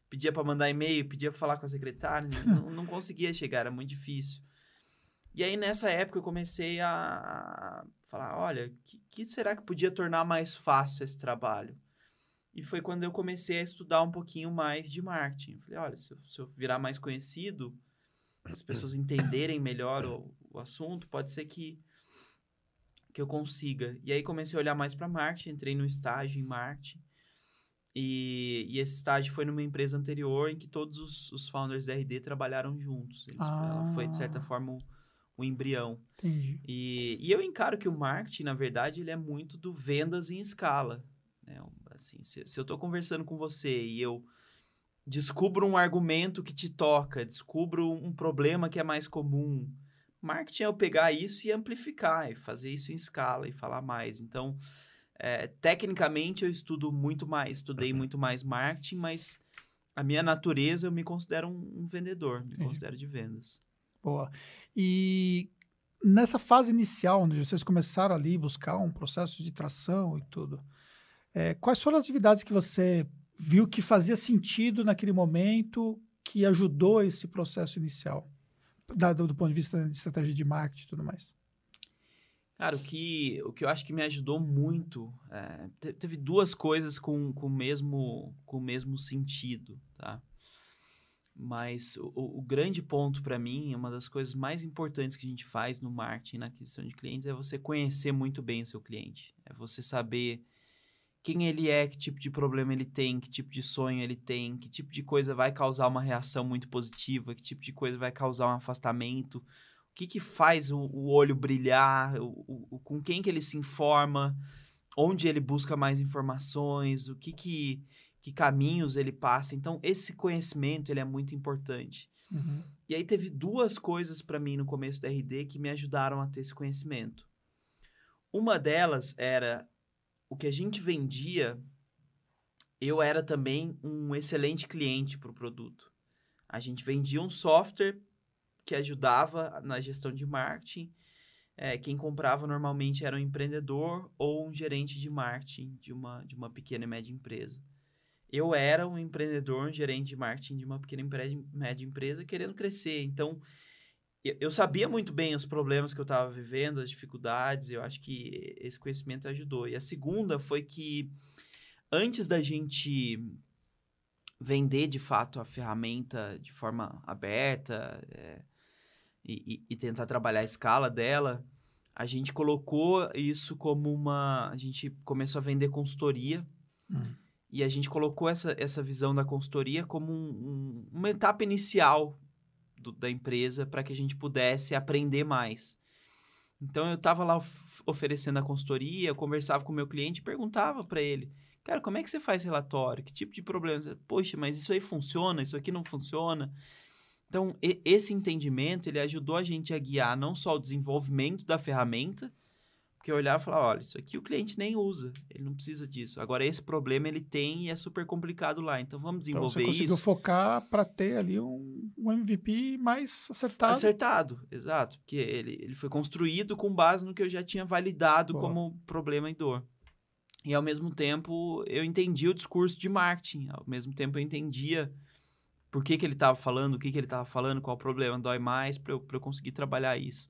pedia para mandar e-mail, pedia para falar com a secretária, *laughs* não, não conseguia chegar, era muito difícil. E aí, nessa época, eu comecei a falar, olha, que, que será que podia tornar mais fácil esse trabalho? E foi quando eu comecei a estudar um pouquinho mais de marketing. Falei, olha, se eu, se eu virar mais conhecido, as pessoas entenderem melhor o, o assunto, pode ser que que eu consiga. E aí comecei a olhar mais para marketing, entrei no estágio em marketing. E, e, esse estágio foi numa empresa anterior em que todos os, os founders da RD trabalharam juntos. Eles, ah. Foi, de certa forma, o, o embrião. Entendi. E, e eu encaro que o marketing, na verdade, ele é muito do vendas em escala. Né? Assim, se, se eu estou conversando com você e eu descubro um argumento que te toca, descubro um problema que é mais comum. Marketing é eu pegar isso e amplificar, e fazer isso em escala e falar mais. Então, é, tecnicamente eu estudo muito mais, estudei uhum. muito mais marketing, mas a minha natureza eu me considero um, um vendedor, me Entendi. considero de vendas. Boa. E nessa fase inicial, onde vocês começaram ali buscar um processo de tração e tudo, é, quais foram as atividades que você viu que fazia sentido naquele momento, que ajudou esse processo inicial, do ponto de vista de estratégia de marketing e tudo mais? Cara, o que, o que eu acho que me ajudou muito, é, teve duas coisas com, com, o mesmo, com o mesmo sentido, tá? Mas o, o grande ponto para mim, uma das coisas mais importantes que a gente faz no marketing, na aquisição de clientes, é você conhecer muito bem o seu cliente. É você saber quem ele é, que tipo de problema ele tem, que tipo de sonho ele tem, que tipo de coisa vai causar uma reação muito positiva, que tipo de coisa vai causar um afastamento, o que, que faz o, o olho brilhar, o, o, com quem que ele se informa, onde ele busca mais informações, o que, que, que caminhos ele passa. Então, esse conhecimento ele é muito importante. Uhum. E aí teve duas coisas para mim no começo da RD que me ajudaram a ter esse conhecimento. Uma delas era o que a gente vendia, eu era também um excelente cliente para o produto. A gente vendia um software que ajudava na gestão de marketing. É, quem comprava normalmente era um empreendedor ou um gerente de marketing de uma, de uma pequena e média empresa. Eu era um empreendedor, um gerente de marketing de uma pequena e média empresa querendo crescer. Então, eu sabia muito bem os problemas que eu estava vivendo, as dificuldades, eu acho que esse conhecimento ajudou. E a segunda foi que antes da gente vender de fato a ferramenta de forma aberta é, e, e, tentar trabalhar a escala dela, a gente colocou isso como uma. A gente começou a vender consultoria. Hum. E a gente colocou essa, essa visão da consultoria como um, um, uma etapa inicial do, da empresa para que a gente pudesse aprender mais. Então eu estava lá of oferecendo a consultoria, eu conversava com o meu cliente e perguntava para ele, cara, como é que você faz relatório? Que tipo de problemas? Poxa, mas isso aí funciona, isso aqui não funciona. Então, esse entendimento, ele ajudou a gente a guiar não só o desenvolvimento da ferramenta, porque eu olhava e falava, olha, isso aqui o cliente nem usa, ele não precisa disso. Agora, esse problema ele tem e é super complicado lá, então vamos desenvolver então, você conseguiu isso. focar para ter ali um, um, MVP mais acertado. Acertado, exato, porque ele, ele foi construído com base no que eu já tinha validado Boa. como problema e dor. E ao mesmo tempo, eu entendi o discurso de marketing, ao mesmo tempo eu entendia por que, que ele estava falando, o que, que ele estava falando, qual o problema dói mais, para eu, eu conseguir trabalhar isso.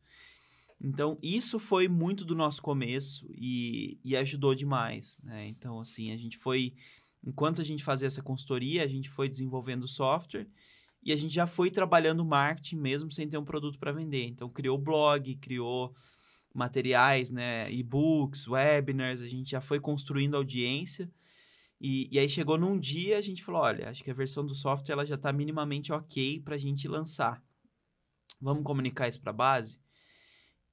Então, isso foi muito do nosso começo e, e ajudou demais, né? Então, assim, a gente foi... Enquanto a gente fazia essa consultoria, a gente foi desenvolvendo software e a gente já foi trabalhando marketing mesmo sem ter um produto para vender. Então, criou blog, criou materiais, né? E-books, webinars, a gente já foi construindo audiência. E, e aí chegou num dia, a gente falou, olha, acho que a versão do software ela já está minimamente ok para a gente lançar. Vamos comunicar isso para a base?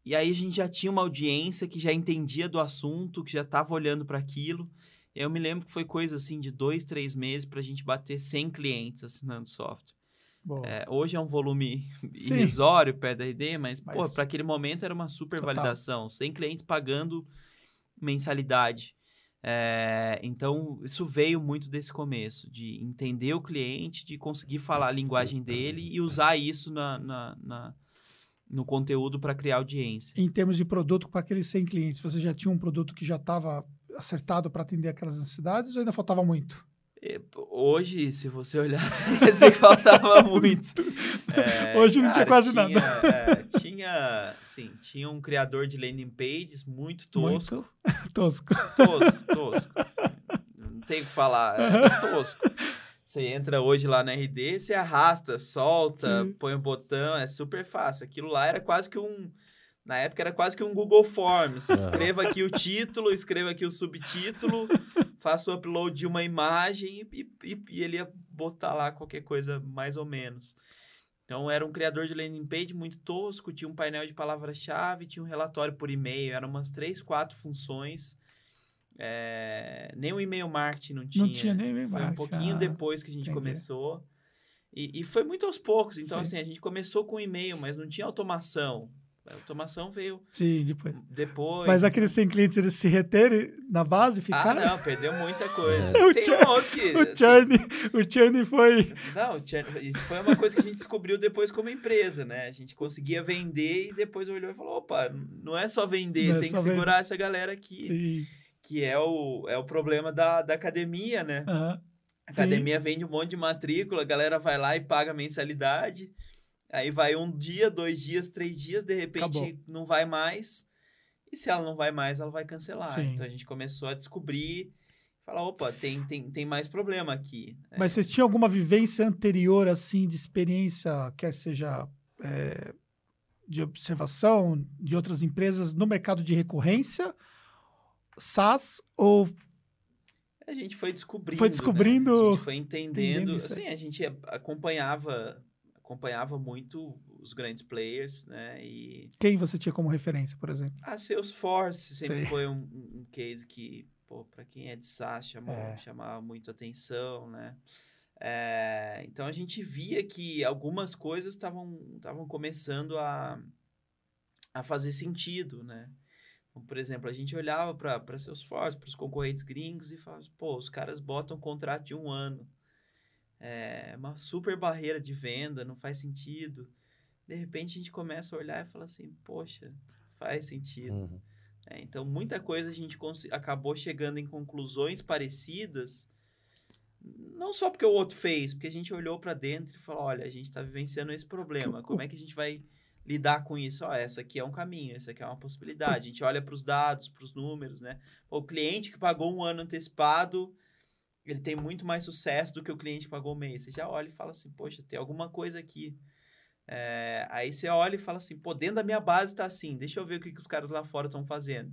E aí a gente já tinha uma audiência que já entendia do assunto, que já estava olhando para aquilo. Eu me lembro que foi coisa assim de dois, três meses para a gente bater 100 clientes assinando software. É, hoje é um volume Sim. irrisório perto da RD, mas, mas... para aquele momento era uma super Total. validação. 100 clientes pagando mensalidade. É, então, isso veio muito desse começo, de entender o cliente, de conseguir falar a linguagem dele e usar isso na, na, na no conteúdo para criar audiência. Em termos de produto, para aqueles 100 clientes, você já tinha um produto que já estava acertado para atender aquelas necessidades ou ainda faltava muito? Hoje, se você quer *laughs* dizer que faltava *laughs* muito. É, Hoje não cara, tinha quase tinha, nada. É, tinha, sim, tinha um criador de landing pages muito tosco. Muito *laughs* tosco. Tosco, tosco. Não tem o que falar, é tosco. Você entra hoje lá na RD, você arrasta, solta, sim. põe o um botão, é super fácil. Aquilo lá era quase que um na época era quase que um Google Forms. Escreva aqui o título, escreva aqui o subtítulo, *laughs* faça o upload de uma imagem e, e, e, ele ia botar lá qualquer coisa mais ou menos. Então era um criador de landing page muito tosco, tinha um painel de palavra-chave, tinha um relatório por e-mail, eram umas três, quatro funções. É, nem o e-mail marketing não tinha. Não tinha nem e-mail marketing. Foi um pouquinho ah, depois que a gente entendi. começou. E, e, foi muito aos poucos. Então, Sim. assim, a gente começou com e-mail, mas não tinha automação. A automação veio. Sim, depois. Depois. Mas aqueles 100 clientes, eles se reterem na base, ah, ficaram? Ah, não, perdeu muita coisa. *laughs* É. Tem um outro que. O assim, churn, o churn foi. Não, o churn, isso foi uma coisa que a gente descobriu depois como empresa, né? A gente conseguia vender e depois olhou e falou: opa, não é só vender, é tem só que segurar essa galera aqui. Sim. Que é o, é o problema da, da academia, né? Uhum. A academia Sim. vende um monte de matrícula, a galera vai lá e paga mensalidade. Aí vai um dia, dois dias, três dias, de repente Acabou. não vai mais. E se ela não vai mais, ela vai cancelar. Sim. Então a gente começou a descobrir, falar, opa, tem, tem, tem mais problema aqui. É. Mas vocês tinham alguma vivência anterior, assim, de experiência, quer seja é, de observação de outras empresas no mercado de recorrência, SaaS ou a gente foi descobrindo. Foi descobrindo. Né? A gente foi entendendo. entendendo assim, a gente acompanhava acompanhava muito os grandes players, né? E... Quem você tinha como referência, por exemplo? A Salesforce sempre Sei. foi um, um, case que, pô, para quem é de SaaS, chamava, é. chamava muito atenção, né? É, então a gente via que algumas coisas estavam começando a, a fazer sentido, né? Por exemplo, a gente olhava para Salesforce, para os concorrentes gringos e falava, pô, os caras botam um contrato de um ano é uma super barreira de venda, não faz sentido. De repente a gente começa a olhar e fala assim, poxa, faz sentido. Uhum. É, então muita coisa a gente acabou chegando em conclusões parecidas, não só porque o outro fez, porque a gente olhou para dentro e falou, olha, a gente está vivenciando esse problema, como é que a gente vai lidar com isso? Ó, essa aqui é um caminho, essa aqui é uma possibilidade. A gente olha para os dados, para os números, né? O cliente que pagou um ano antecipado ele tem muito mais sucesso do que o cliente pagou o mês. Você já olha e fala assim, poxa, tem alguma coisa aqui. É, aí você olha e fala assim, pô, dentro da minha base tá assim, deixa eu ver o que, que os caras lá fora estão fazendo.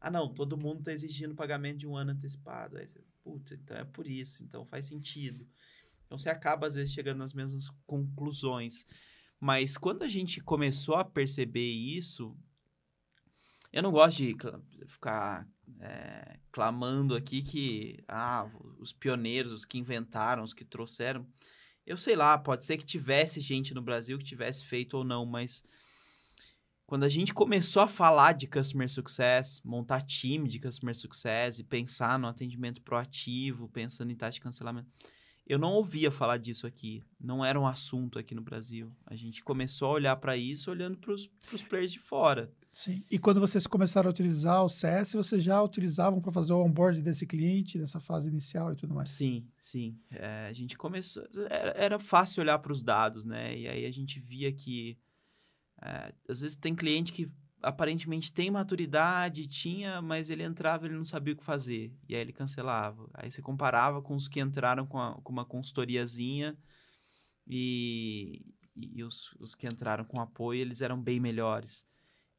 Ah, não, todo mundo está exigindo pagamento de um ano antecipado. Aí você, puta, então é por isso, então faz sentido. Então você acaba, às vezes, chegando nas mesmas conclusões. Mas quando a gente começou a perceber isso, eu não gosto de ficar é, clamando aqui que ah, os pioneiros, os que inventaram, os que trouxeram. Eu sei lá, pode ser que tivesse gente no Brasil que tivesse feito ou não, mas quando a gente começou a falar de customer success, montar time de customer success e pensar no atendimento proativo, pensando em taxa de cancelamento, eu não ouvia falar disso aqui. Não era um assunto aqui no Brasil. A gente começou a olhar para isso olhando para os players de fora. Sim. E quando vocês começaram a utilizar o CS, vocês já utilizavam para fazer o onboard desse cliente nessa fase inicial e tudo mais? Sim, sim. É, a gente começou. Era, era fácil olhar para os dados, né? E aí a gente via que. É, às vezes tem cliente que aparentemente tem maturidade, tinha, mas ele entrava e ele não sabia o que fazer. E aí ele cancelava. Aí você comparava com os que entraram com, a, com uma consultoriazinha e, e os, os que entraram com apoio, eles eram bem melhores.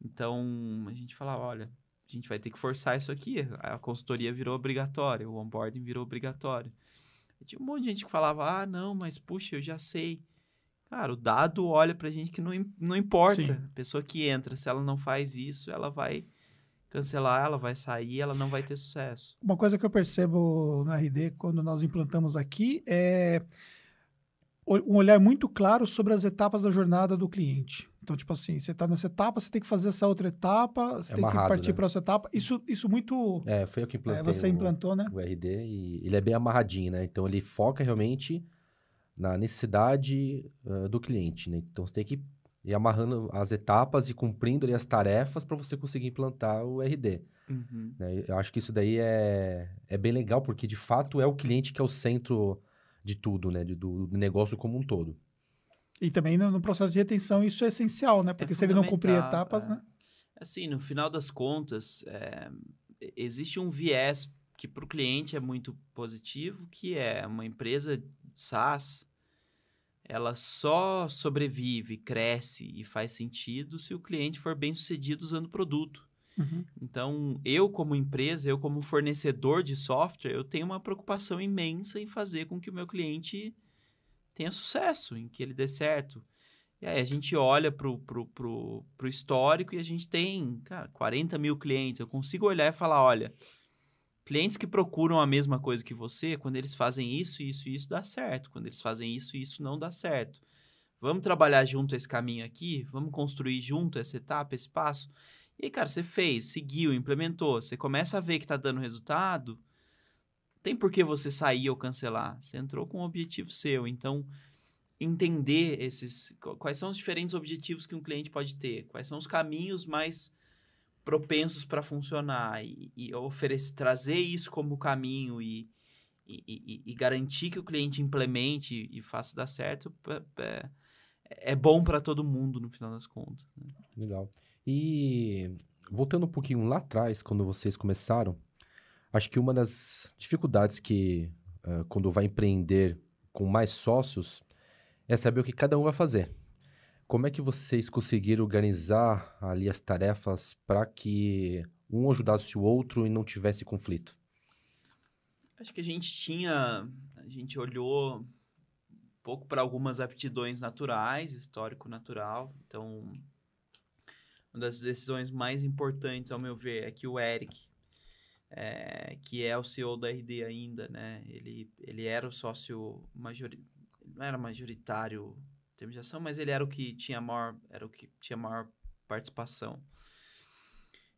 Então, a gente fala, olha, a gente vai ter que forçar isso aqui. A consultoria virou obrigatória, o onboarding virou obrigatório. E tinha um monte de gente que falava, ah, não, mas puxa, eu já sei. Cara, o dado olha pra gente que não, não importa. Sim. A pessoa que entra, se ela não faz isso, ela vai cancelar, ela vai sair, ela não vai ter sucesso. Uma coisa que eu percebo no RD quando nós implantamos aqui é um olhar muito claro sobre as etapas da jornada do cliente. Então, tipo assim, você está nessa etapa, você tem que fazer essa outra etapa, você é tem amarrado, que partir né? para essa etapa. Isso, isso muito. É, foi eu que implantei. É, você implantou, né? O RD e ele é bem amarradinho, né? Então ele foca realmente na necessidade uh, do cliente, né? Então você tem que ir amarrando as etapas e cumprindo ali as tarefas para você conseguir implantar o RD. Uhum. Né? Eu acho que isso daí é, é bem legal, porque de fato é o cliente que é o centro de tudo, né? Do, do negócio como um todo. E também no, no, processo de retenção isso é essencial, né? É Porque é se ele não cumprir etapas, é. né? Assim, no final das contas, é, existe um viés que para o cliente é muito positivo, que é uma empresa SaaS, ela só sobrevive, cresce e faz sentido se o cliente for bem sucedido usando o produto. Uhum. Então, eu como empresa, eu como fornecedor de software, eu tenho uma preocupação imensa em fazer com que o meu cliente tenha sucesso, em que ele dê certo. E aí a gente olha para o pro, pro, pro histórico e a gente tem, cara, 40 mil clientes. Eu consigo olhar e falar, olha, clientes que procuram a mesma coisa que você, quando eles fazem isso, isso isso, dá certo. Quando eles fazem isso, isso não dá certo. Vamos trabalhar junto esse caminho aqui? Vamos construir junto essa etapa, esse passo? E aí, cara, você fez, seguiu, implementou, você começa a ver que está dando resultado, tem por que você sair ou cancelar. Você entrou com um objetivo seu. Então, entender esses. Quais são os diferentes objetivos que um cliente pode ter? Quais são os caminhos mais propensos para funcionar? E, e oferecer, trazer isso como caminho e, e, e, garantir que o cliente implemente e faça dar certo é, é bom para todo mundo, no final das contas. Né? Legal. E voltando um pouquinho lá atrás, quando vocês começaram, Acho que uma das dificuldades que, uh, quando vai empreender com mais sócios, é saber o que cada um vai fazer. Como é que vocês conseguiram organizar ali as tarefas para que um ajudasse o outro e não tivesse conflito? Acho que a gente tinha, a gente olhou um pouco para algumas aptidões naturais, histórico natural. Então, uma das decisões mais importantes, ao meu ver, é que o Eric é, que é o CEO da RD ainda, né? Ele, ele era o sócio majoritário, não era majoritário termos de ação, mas ele era o que tinha maior, era o que tinha maior participação.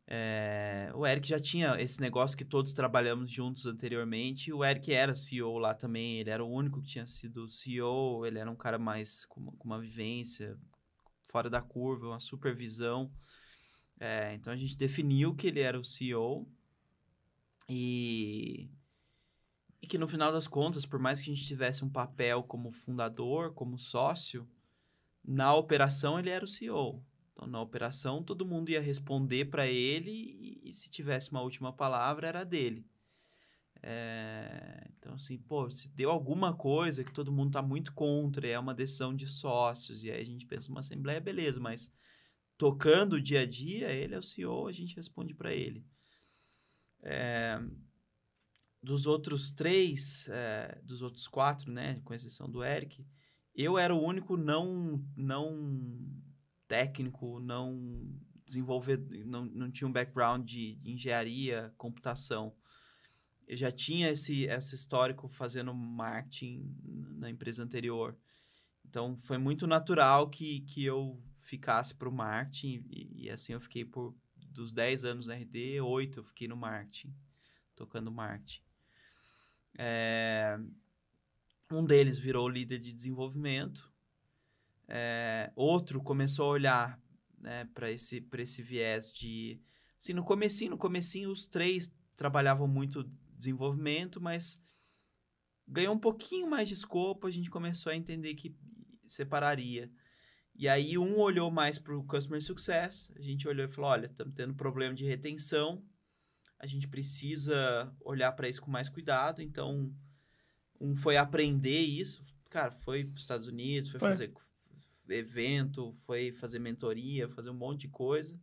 É, o Eric já tinha esse negócio que todos trabalhamos juntos anteriormente. O Eric era CEO lá também, ele era o único que tinha sido CEO. Ele era um cara mais com uma, com uma vivência fora da curva, uma supervisão. É, então a gente definiu que ele era o CEO e, e que no final das contas, por mais que a gente tivesse um papel como fundador, como sócio, na operação ele era o CEO. Então, na operação, todo mundo ia responder para ele e, e, se tivesse uma última palavra, era dele. É, então, assim, pô, se deu alguma coisa que todo mundo está muito contra, é uma decisão de sócios, e aí a gente pensa numa assembleia, beleza, mas tocando o dia a dia, ele é o CEO, a gente responde para ele. É, dos outros três, é, dos outros quatro, né, com exceção do Eric, eu era o único não, não técnico, não desenvolvedor, não, não tinha um background de, engenharia, computação. Eu já tinha esse, esse histórico fazendo marketing na empresa anterior. Então, foi muito natural que, que eu ficasse para o marketing e, e, assim eu fiquei por dos 10 anos na RD, 8 eu fiquei no marketing, tocando marketing. É... Um deles virou líder de desenvolvimento. É, outro começou a olhar né, para esse, esse viés de... Assim, no comecinho, no comecinho, os três trabalhavam muito desenvolvimento, mas ganhou um pouquinho mais de escopo, a gente começou a entender que separaria. E aí um olhou mais para o Customer Success, a gente olhou e falou, olha, estamos tendo problema de retenção, a gente precisa olhar para isso com mais cuidado, então um foi aprender isso, cara, foi para os Estados Unidos, foi, foi fazer evento, foi fazer mentoria, fazer um monte de coisa.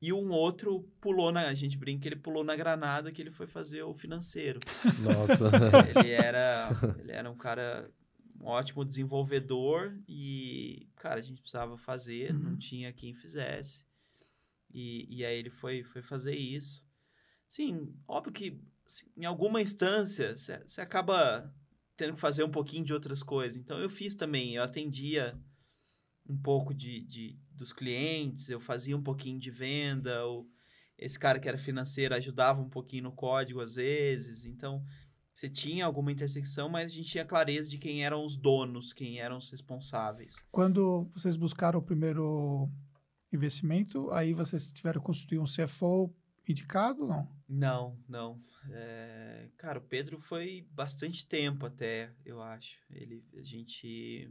E um outro pulou na. A gente brinca que ele pulou na granada que ele foi fazer o financeiro. *laughs* Nossa. ele era, ele era um cara um ótimo desenvolvedor e, cara, a gente precisava fazer, uhum. não tinha quem fizesse. E, e aí ele foi, foi fazer isso. Sim, óbvio que em alguma instância você acaba tendo que fazer um pouquinho de outras coisas. Então eu fiz também, eu atendia um pouco de, de dos clientes, eu fazia um pouquinho de venda, ou esse cara que era financeiro ajudava um pouquinho no código às vezes. Então você tinha alguma intersecção, mas a gente tinha clareza de quem eram os donos, quem eram os responsáveis. Quando vocês buscaram o primeiro investimento, aí vocês tiveram que construir um CFO indicado, não? Não, não. É... Cara, o Pedro foi bastante tempo até, eu acho. Ele, a gente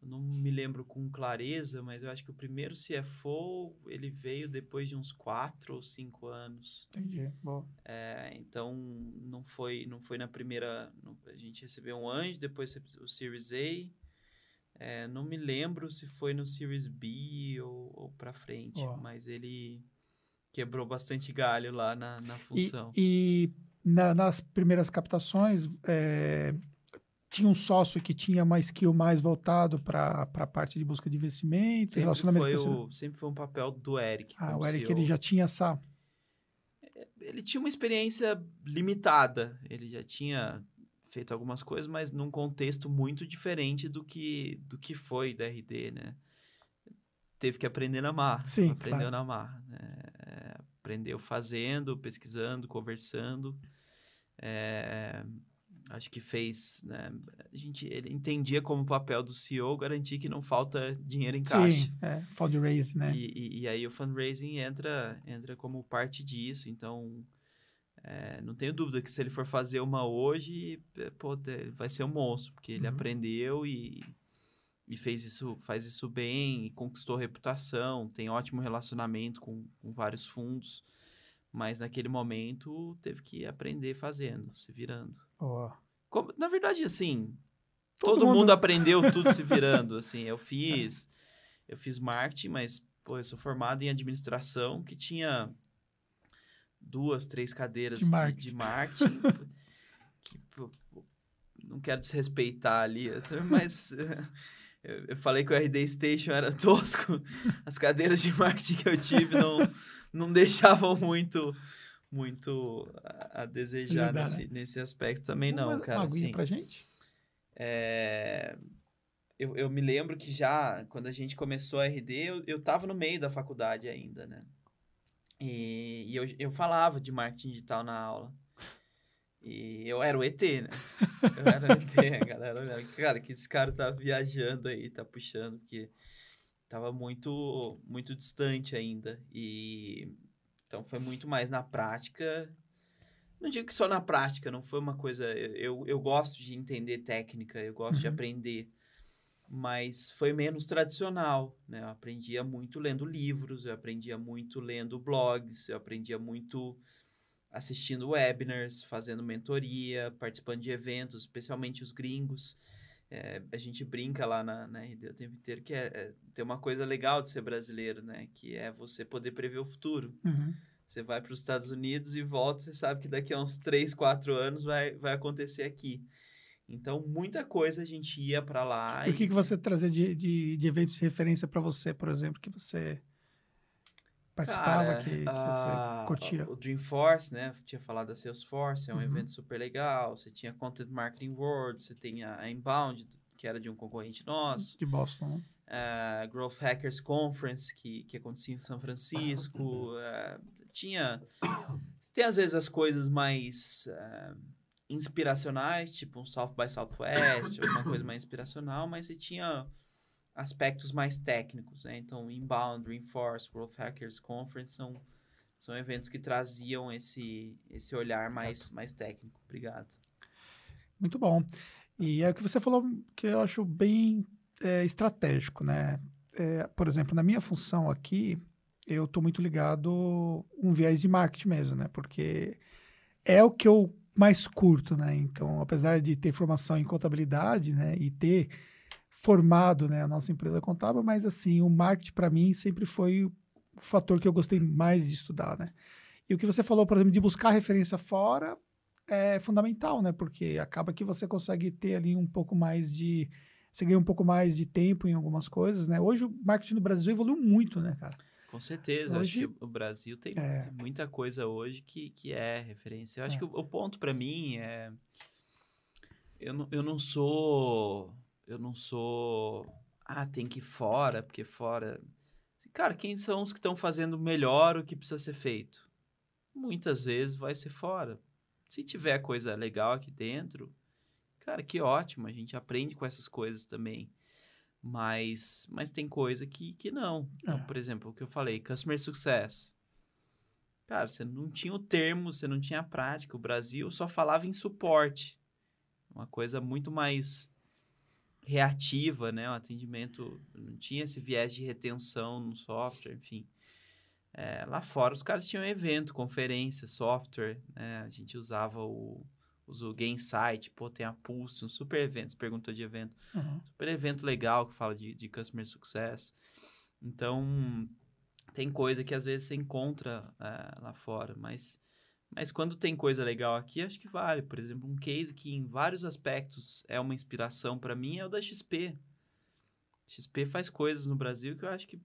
eu não me lembro com clareza, mas eu acho que o primeiro CFO ele veio depois de uns quatro ou cinco anos. Entendi, bom. É, então não foi não foi na primeira a gente recebeu um anjo, depois o Series A. É, não me lembro se foi no Series B ou, ou para frente, oh. mas ele quebrou bastante galho lá na, na função. E, e na, nas primeiras captações, é, tinha um sócio que tinha uma skill mais voltado para a parte de busca de investimento, sempre relacionamento foi o, Sempre foi um papel do Eric. Ah, o Eric ele já tinha essa... Ele tinha uma experiência limitada. Ele já tinha feito algumas coisas, mas num contexto muito diferente do que, do que foi da RD, né? Teve que aprender na marra. Sim, Aprendeu claro. na marra. Né? Aprendeu fazendo, pesquisando, conversando. É, acho que fez, né? A gente ele entendia como papel do CEO garantir que não falta dinheiro em caixa. Sim, é, fundraising, né? E, e, e, aí o fundraising entra, entra como parte disso. Então, é, não tenho dúvida que se ele for fazer uma hoje, é, pô, vai ser um monstro, porque ele uhum. aprendeu e, e fez isso, faz isso bem, e conquistou reputação, tem ótimo relacionamento com, com vários fundos. Mas naquele momento teve que aprender fazendo, se virando. Oh. Como, na verdade, assim, todo, todo mundo... mundo... aprendeu tudo se *laughs* virando. Assim, eu fiz, eu fiz marketing, mas pô, eu sou formado em administração que tinha duas, três cadeiras de marketing, de, de marketing *laughs* que não quero desrespeitar ali, *laughs* mas eu, falei que o RD Station era *laughs* tosco. As cadeiras de marketing que eu tive não, não deixavam muito muito a, a desejar nesse, né? nesse aspecto também não, uma, cara. Uma aguinha assim, pra gente? É, eu, eu me lembro que já, quando a gente começou a RD, eu, eu tava no meio da faculdade ainda, né? E, e eu, eu falava de marketing digital na aula. E eu era o ET, né? Eu era o ET, *laughs* a galera olhava. Cara, que esse cara tá viajando aí, tá puxando, porque tava muito, muito distante ainda. E então foi muito mais na prática. Não digo que só na prática, não foi uma coisa. Eu, eu gosto de entender técnica, eu gosto uhum. de aprender. Mas foi menos tradicional, né? Eu aprendia muito lendo livros, eu aprendia muito lendo blogs, eu aprendia muito assistindo webinars, fazendo mentoria, participando de eventos, especialmente os gringos. É, a gente brinca lá na, na RD o tempo inteiro que é, é, tem uma coisa legal de ser brasileiro, né? Que é você poder prever o futuro. Uhum. Você vai para os Estados Unidos e volta, você sabe que daqui a uns 3, 4 anos vai, vai acontecer aqui. Então, muita coisa a gente ia para lá. O e... que, que você trazia de, de, de eventos de referência para você, por exemplo, que você participava, Cara, que, que a, você curtia? O Dreamforce, né? tinha falado da Salesforce, é um uhum. evento super legal. Você tinha Content Marketing World, você tem a Inbound, que era de um concorrente nosso. De Boston, né? Uh, Growth Hackers Conference, que, que acontecia em São Francisco. Uh, tinha... Tem, às vezes, as coisas mais... Uh, inspiracionais, tipo um South by Southwest, uma coisa mais inspiracional, mas você tinha aspectos mais técnicos, né? Então, Inbound, Reinforce, World Hackers Conference são, são eventos que traziam esse, esse olhar mais, mais técnico. Obrigado. Muito bom. E é o que você falou que eu acho bem é, estratégico, né? É, por exemplo, na minha função aqui, eu estou muito ligado um viés de marketing mesmo, né? Porque é o que eu mais curto, né? Então, apesar de ter formação em contabilidade, né, e ter formado, né, a nossa empresa contábil, mas assim, o marketing para mim sempre foi o fator que eu gostei mais de estudar, né? E o que você falou, por exemplo, de buscar referência fora é fundamental, né? Porque acaba que você consegue ter ali um pouco mais de você ganha um pouco mais de tempo em algumas coisas, né? Hoje o marketing no Brasil evoluiu muito, né, cara? Com certeza. Hoje, acho que o Brasil tem é. muita coisa hoje que, que é referência. Eu acho é. que o, o ponto para mim é. Eu não, eu não sou. Eu não sou. Ah, tem que ir fora, porque fora. Cara, quem são os que estão fazendo melhor o que precisa ser feito? Muitas vezes vai ser fora. Se tiver coisa legal aqui dentro, cara, que ótimo. A gente aprende com essas coisas também. Mas, mas tem coisa que, que não. Então, é. por exemplo, o que eu falei, Customer Success. Cara, você não tinha o termo, você não tinha a prática. O Brasil só falava em suporte. Uma coisa muito mais reativa, né? O atendimento não tinha esse viés de retenção no software, enfim. É, lá fora os caras tinham evento, conferência, software, né? A gente usava o o Gainsight, pô, tem a Pulse, um super evento, você perguntou de evento. Uhum. Super evento legal que fala de, de Customer Success. Então, tem coisa que às vezes você encontra é, lá fora, mas, mas quando tem coisa legal aqui, acho que vale. Por exemplo, um case que em vários aspectos é uma inspiração para mim é o da XP. XP faz coisas no Brasil que eu acho que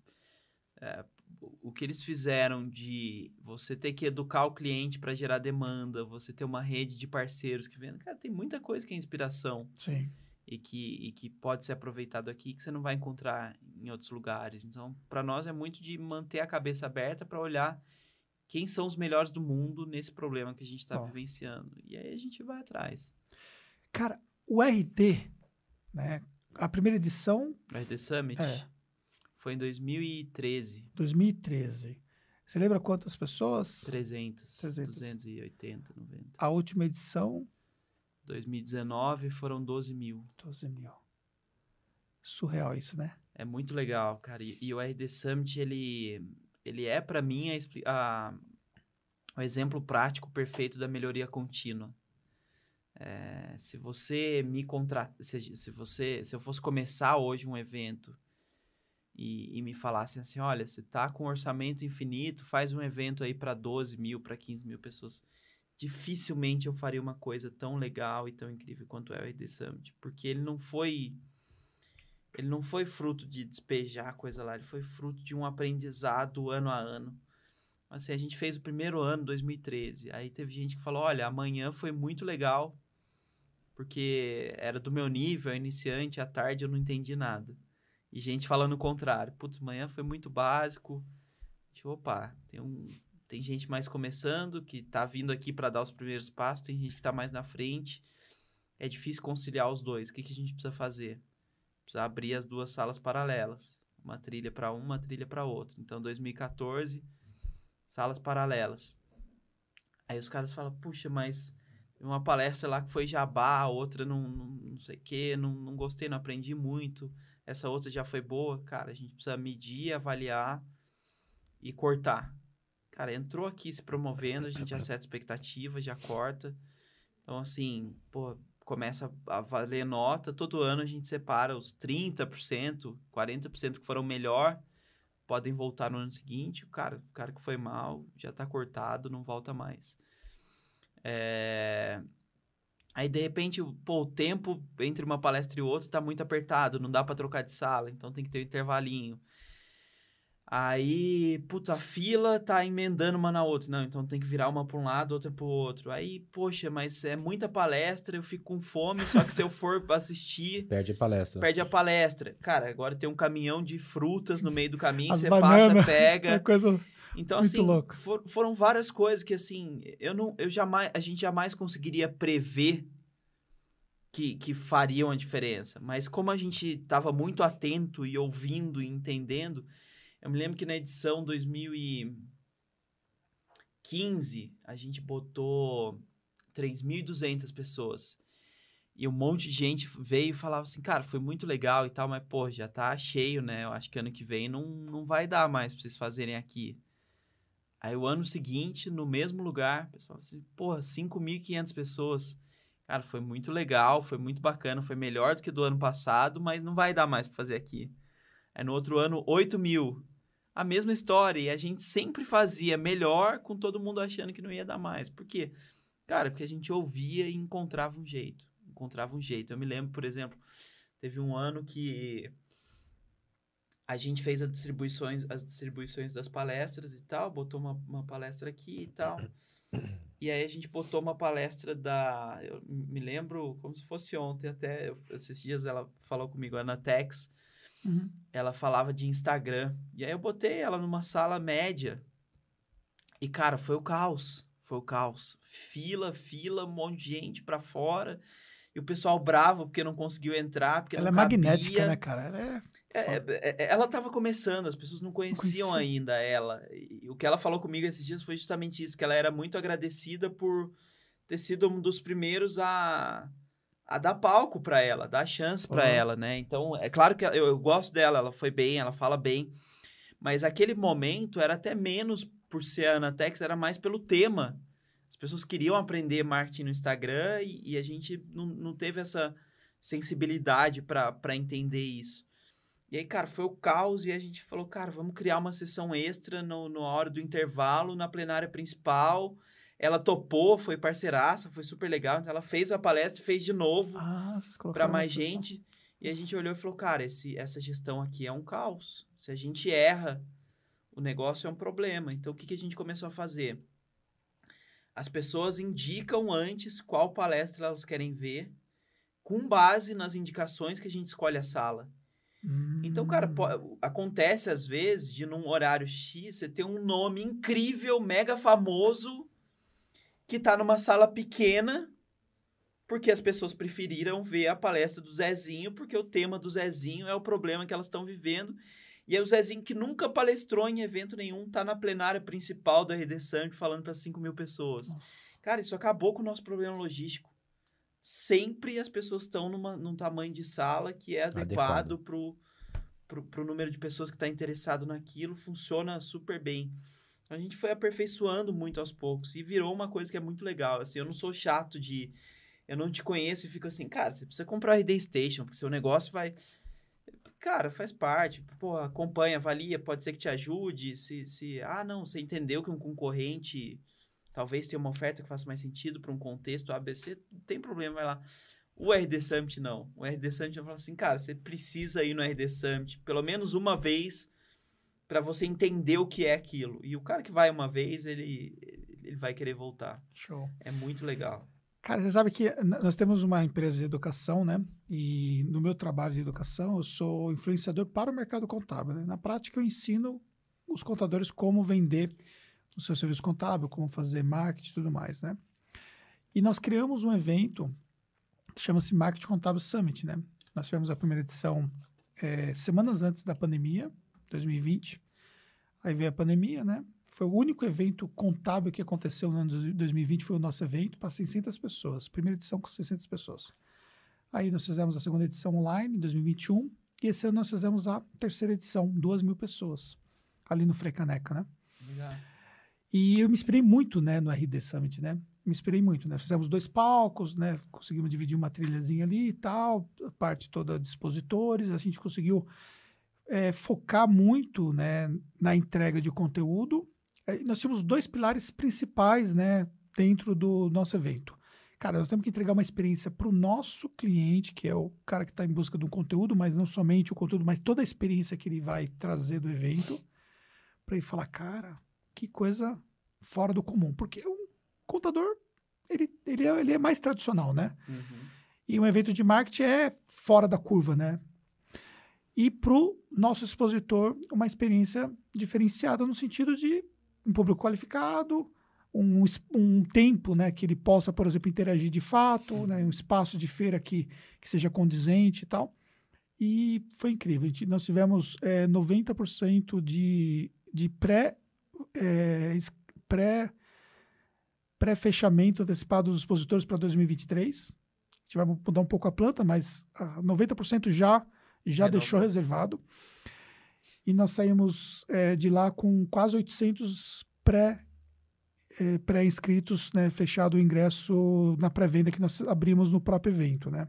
é, o que eles fizeram de você ter que educar o cliente para gerar demanda, você ter uma rede de parceiros que vendem, cara, tem muita coisa que é inspiração. Sim. E que, e que pode ser aproveitado aqui que você não vai encontrar em outros lugares. Então, para nós é muito de manter a cabeça aberta para olhar quem são os melhores do mundo nesse problema que a gente está vivenciando. E aí a gente vai atrás. Cara, o RT, né? A primeira edição. O RT Summit. É foi em 2013. 2013. Você lembra quantas pessoas? 300, 300. 280, 90. A última edição? 2019 foram 12 mil. 12 mil. Surreal isso, né? É muito legal, cara. E, e o RD Summit, ele, ele é, para mim, a, a, o exemplo prático perfeito da melhoria contínua. É, se você me contratar, se, você, se eu fosse começar hoje um evento e, e me falassem assim: olha, você está com um orçamento infinito, faz um evento aí para 12 mil, para 15 mil pessoas. Dificilmente eu faria uma coisa tão legal e tão incrível quanto é o RD Summit, porque ele não foi. Ele não foi fruto de despejar coisa lá, ele foi fruto de um aprendizado ano a ano. Assim, a gente fez o primeiro ano, 2013. Aí teve gente que falou: olha, amanhã foi muito legal, porque era do meu nível, iniciante, à tarde eu não entendi nada. E gente falando o contrário. Putz, manhã foi muito básico. Tipo, opa, tem, um, tem gente mais começando, que tá vindo aqui para dar os primeiros passos, tem gente que tá mais na frente. É difícil conciliar os dois. O que, que a gente precisa fazer? Precisa abrir as duas salas paralelas. Uma trilha para uma, uma trilha para outra. Então, 2014, salas paralelas. Aí os caras falam, puxa, mas uma palestra lá que foi jabá, outra não, não, não sei o quê, não, não gostei, não aprendi muito essa outra já foi boa, cara, a gente precisa medir, avaliar e cortar. Cara, entrou aqui se promovendo, a gente já *coughs* seta expectativa, já corta. Então, assim, pô, começa a valer nota. Todo ano a gente separa os 30%, 40% que foram melhor, podem voltar no ano seguinte. O cara, o cara que foi mal já está cortado, não volta mais. É... Aí, de repente, pô, o tempo entre uma palestra e outra tá muito apertado, não dá para trocar de sala, então tem que ter um intervalinho. Aí, putz, a fila tá emendando uma na outra. Não, então tem que virar uma para um lado, outra para o outro. Aí, poxa, mas é muita palestra, eu fico com fome, só que se eu for *laughs* assistir. Perde a palestra. Perde a palestra. Cara, agora tem um caminhão de frutas no meio do caminho, As você banana, passa, pega. *laughs* É coisa Então, Muito assim, for- foram várias coisas que, assim, eu não, eu jamais, a gente jamais conseguiria prever que, que fariam a diferença. Mas como a gente estava muito atento e ouvindo e entendendo, eu me lembro que na edição 2015, a gente botou 3.200 pessoas. E um monte de gente veio e falava assim, cara, foi muito legal e tal, mas, pô, já tá cheio, né? Eu acho que ano que vem não, não vai dar mais pra vocês fazerem aqui. Aí o ano seguinte, no mesmo lugar, o pessoal assim, porra, 5.500 pessoas. Cara, foi muito legal, foi muito bacana, foi melhor do que do ano passado, mas não vai dar mais pra fazer aqui. Aí no outro ano, 8 mil. A mesma história, e a gente sempre fazia melhor com todo mundo achando que não ia dar mais. Por quê? Cara, porque a gente ouvia e encontrava um jeito. Encontrava um jeito. Eu me lembro, por exemplo, teve um ano que a gente fez as distribuições, as distribuições das palestras e tal, botou uma, uma palestra aqui e tal. *coughs* E aí a gente botou uma palestra da. Eu me lembro como se fosse ontem, até. esses dias ela falou comigo, a Ana Tex. Uhum. Ela falava de Instagram. E aí eu botei ela numa sala média. E, cara, foi o caos. Foi o caos. Fila, fila, um monte de gente pra fora. E o pessoal bravo porque não conseguiu entrar, porque Ela é não cabia. magnética, né, cara? Ela é. É, é, é, ela estava começando, as pessoas não conheciam conhecia. ainda ela. E o que ela falou comigo esses dias foi justamente isso, que ela era muito agradecida por ter sido um dos primeiros a, a dar palco para ela, dar chance para Uhum. ela, né? Então, é claro que eu, eu gosto dela, ela foi bem, ela fala bem, mas aquele momento era até menos por ser a Anatex, era mais pelo tema. As pessoas queriam aprender marketing no Instagram e, e a gente não, não teve essa sensibilidade para entender isso. E aí, cara, foi o caos e a gente falou, cara, vamos criar uma sessão extra no, na hora do intervalo, na plenária principal. Ela topou, foi parceiraça, foi super legal. Então, ela fez a palestra e fez de novo Ah, para mais sessão. gente. E a gente olhou e falou, cara, esse, essa gestão aqui é um caos. Se a gente erra, o negócio é um problema. Então, o que, que a gente começou a fazer? As pessoas indicam antes qual palestra elas querem ver, com base nas indicações que a gente escolhe a sala. Então, cara, Hum. acontece às vezes de num horário X você ter um nome incrível, mega famoso, que tá numa sala pequena, porque as pessoas preferiram ver a palestra do Zezinho, porque o tema do Zezinho é o problema que elas estão vivendo. E aí o Zezinho, que nunca palestrou em evento nenhum, tá na plenária principal do RD Summit falando para 5 mil pessoas. Nossa. Cara, isso acabou com o nosso problema logístico. Sempre as pessoas estão num tamanho de sala que é adequado, Adequado. pro, pro número de pessoas que está interessado naquilo, funciona super bem. A gente foi aperfeiçoando muito aos poucos e virou uma coisa que é muito legal. Assim, eu não sou chato de. Eu não te conheço e fico assim, cara, você precisa comprar o RD Station, porque seu negócio vai. Cara, faz parte. Pô, acompanha, avalia, pode ser que te ajude. Se, se ah, não, você entendeu que um concorrente talvez tenha uma oferta que faça mais sentido para um contexto ABC, não tem problema, vai lá. O RD Summit não. O RD Summit eu falo assim, cara, você precisa ir no RD Summit pelo menos uma vez para você entender o que é aquilo. E o cara que vai uma vez, ele, ele vai querer voltar. Show. É muito legal. Cara, você sabe que nós temos uma empresa de educação, né? E no meu trabalho de educação, eu sou influenciador para o mercado contábil. Né? Na prática, eu ensino os contadores como vender o seu serviço contábil, como fazer marketing e tudo mais, né? E nós criamos um evento que chama-se Marketing Contábil Summit, né? Nós tivemos a primeira edição eh, semanas antes da pandemia, 2020. Aí veio a pandemia, né? Foi o único evento contábil que aconteceu no ano de 2020, foi o nosso evento para 600 pessoas. Primeira edição com 600 pessoas. Aí nós fizemos a segunda edição online em 2021 e esse ano nós fizemos a terceira edição, 2 mil pessoas, ali no Frecaneca, né? Legal. E eu me inspirei muito, né, no RD Summit, né? Me inspirei muito, né? Fizemos dois palcos, né? Conseguimos dividir uma trilhazinha ali e tal, parte toda de expositores, a gente conseguiu é, focar muito, né, na entrega de conteúdo. É, nós tínhamos dois pilares principais, né, dentro do nosso evento. Cara, nós temos que entregar uma experiência para o nosso cliente, que é o cara que está em busca de um conteúdo, mas não somente o conteúdo, mas toda a experiência que ele vai trazer do evento, para ele falar, cara, que coisa fora do comum. Porque o contador, ele, ele, é, ele é mais tradicional, né? Uhum. E um evento de marketing é fora da curva, né? E para o nosso expositor, uma experiência diferenciada no sentido de um público qualificado, um, um tempo né, que ele possa, por exemplo, interagir de fato, né, um espaço de feira que, que seja condizente e tal. E foi incrível. Gente, nós tivemos é, 90% de, de pré, é, pré, pré-fechamento antecipado dos expositores para 2023. A gente vai mudar um pouco a planta, mas ah, 90% já, já Renovou. deixou reservado. E nós saímos é, de lá com quase 800 pré, é, pré-inscritos, né, fechado o ingresso na pré-venda que nós abrimos no próprio evento, né?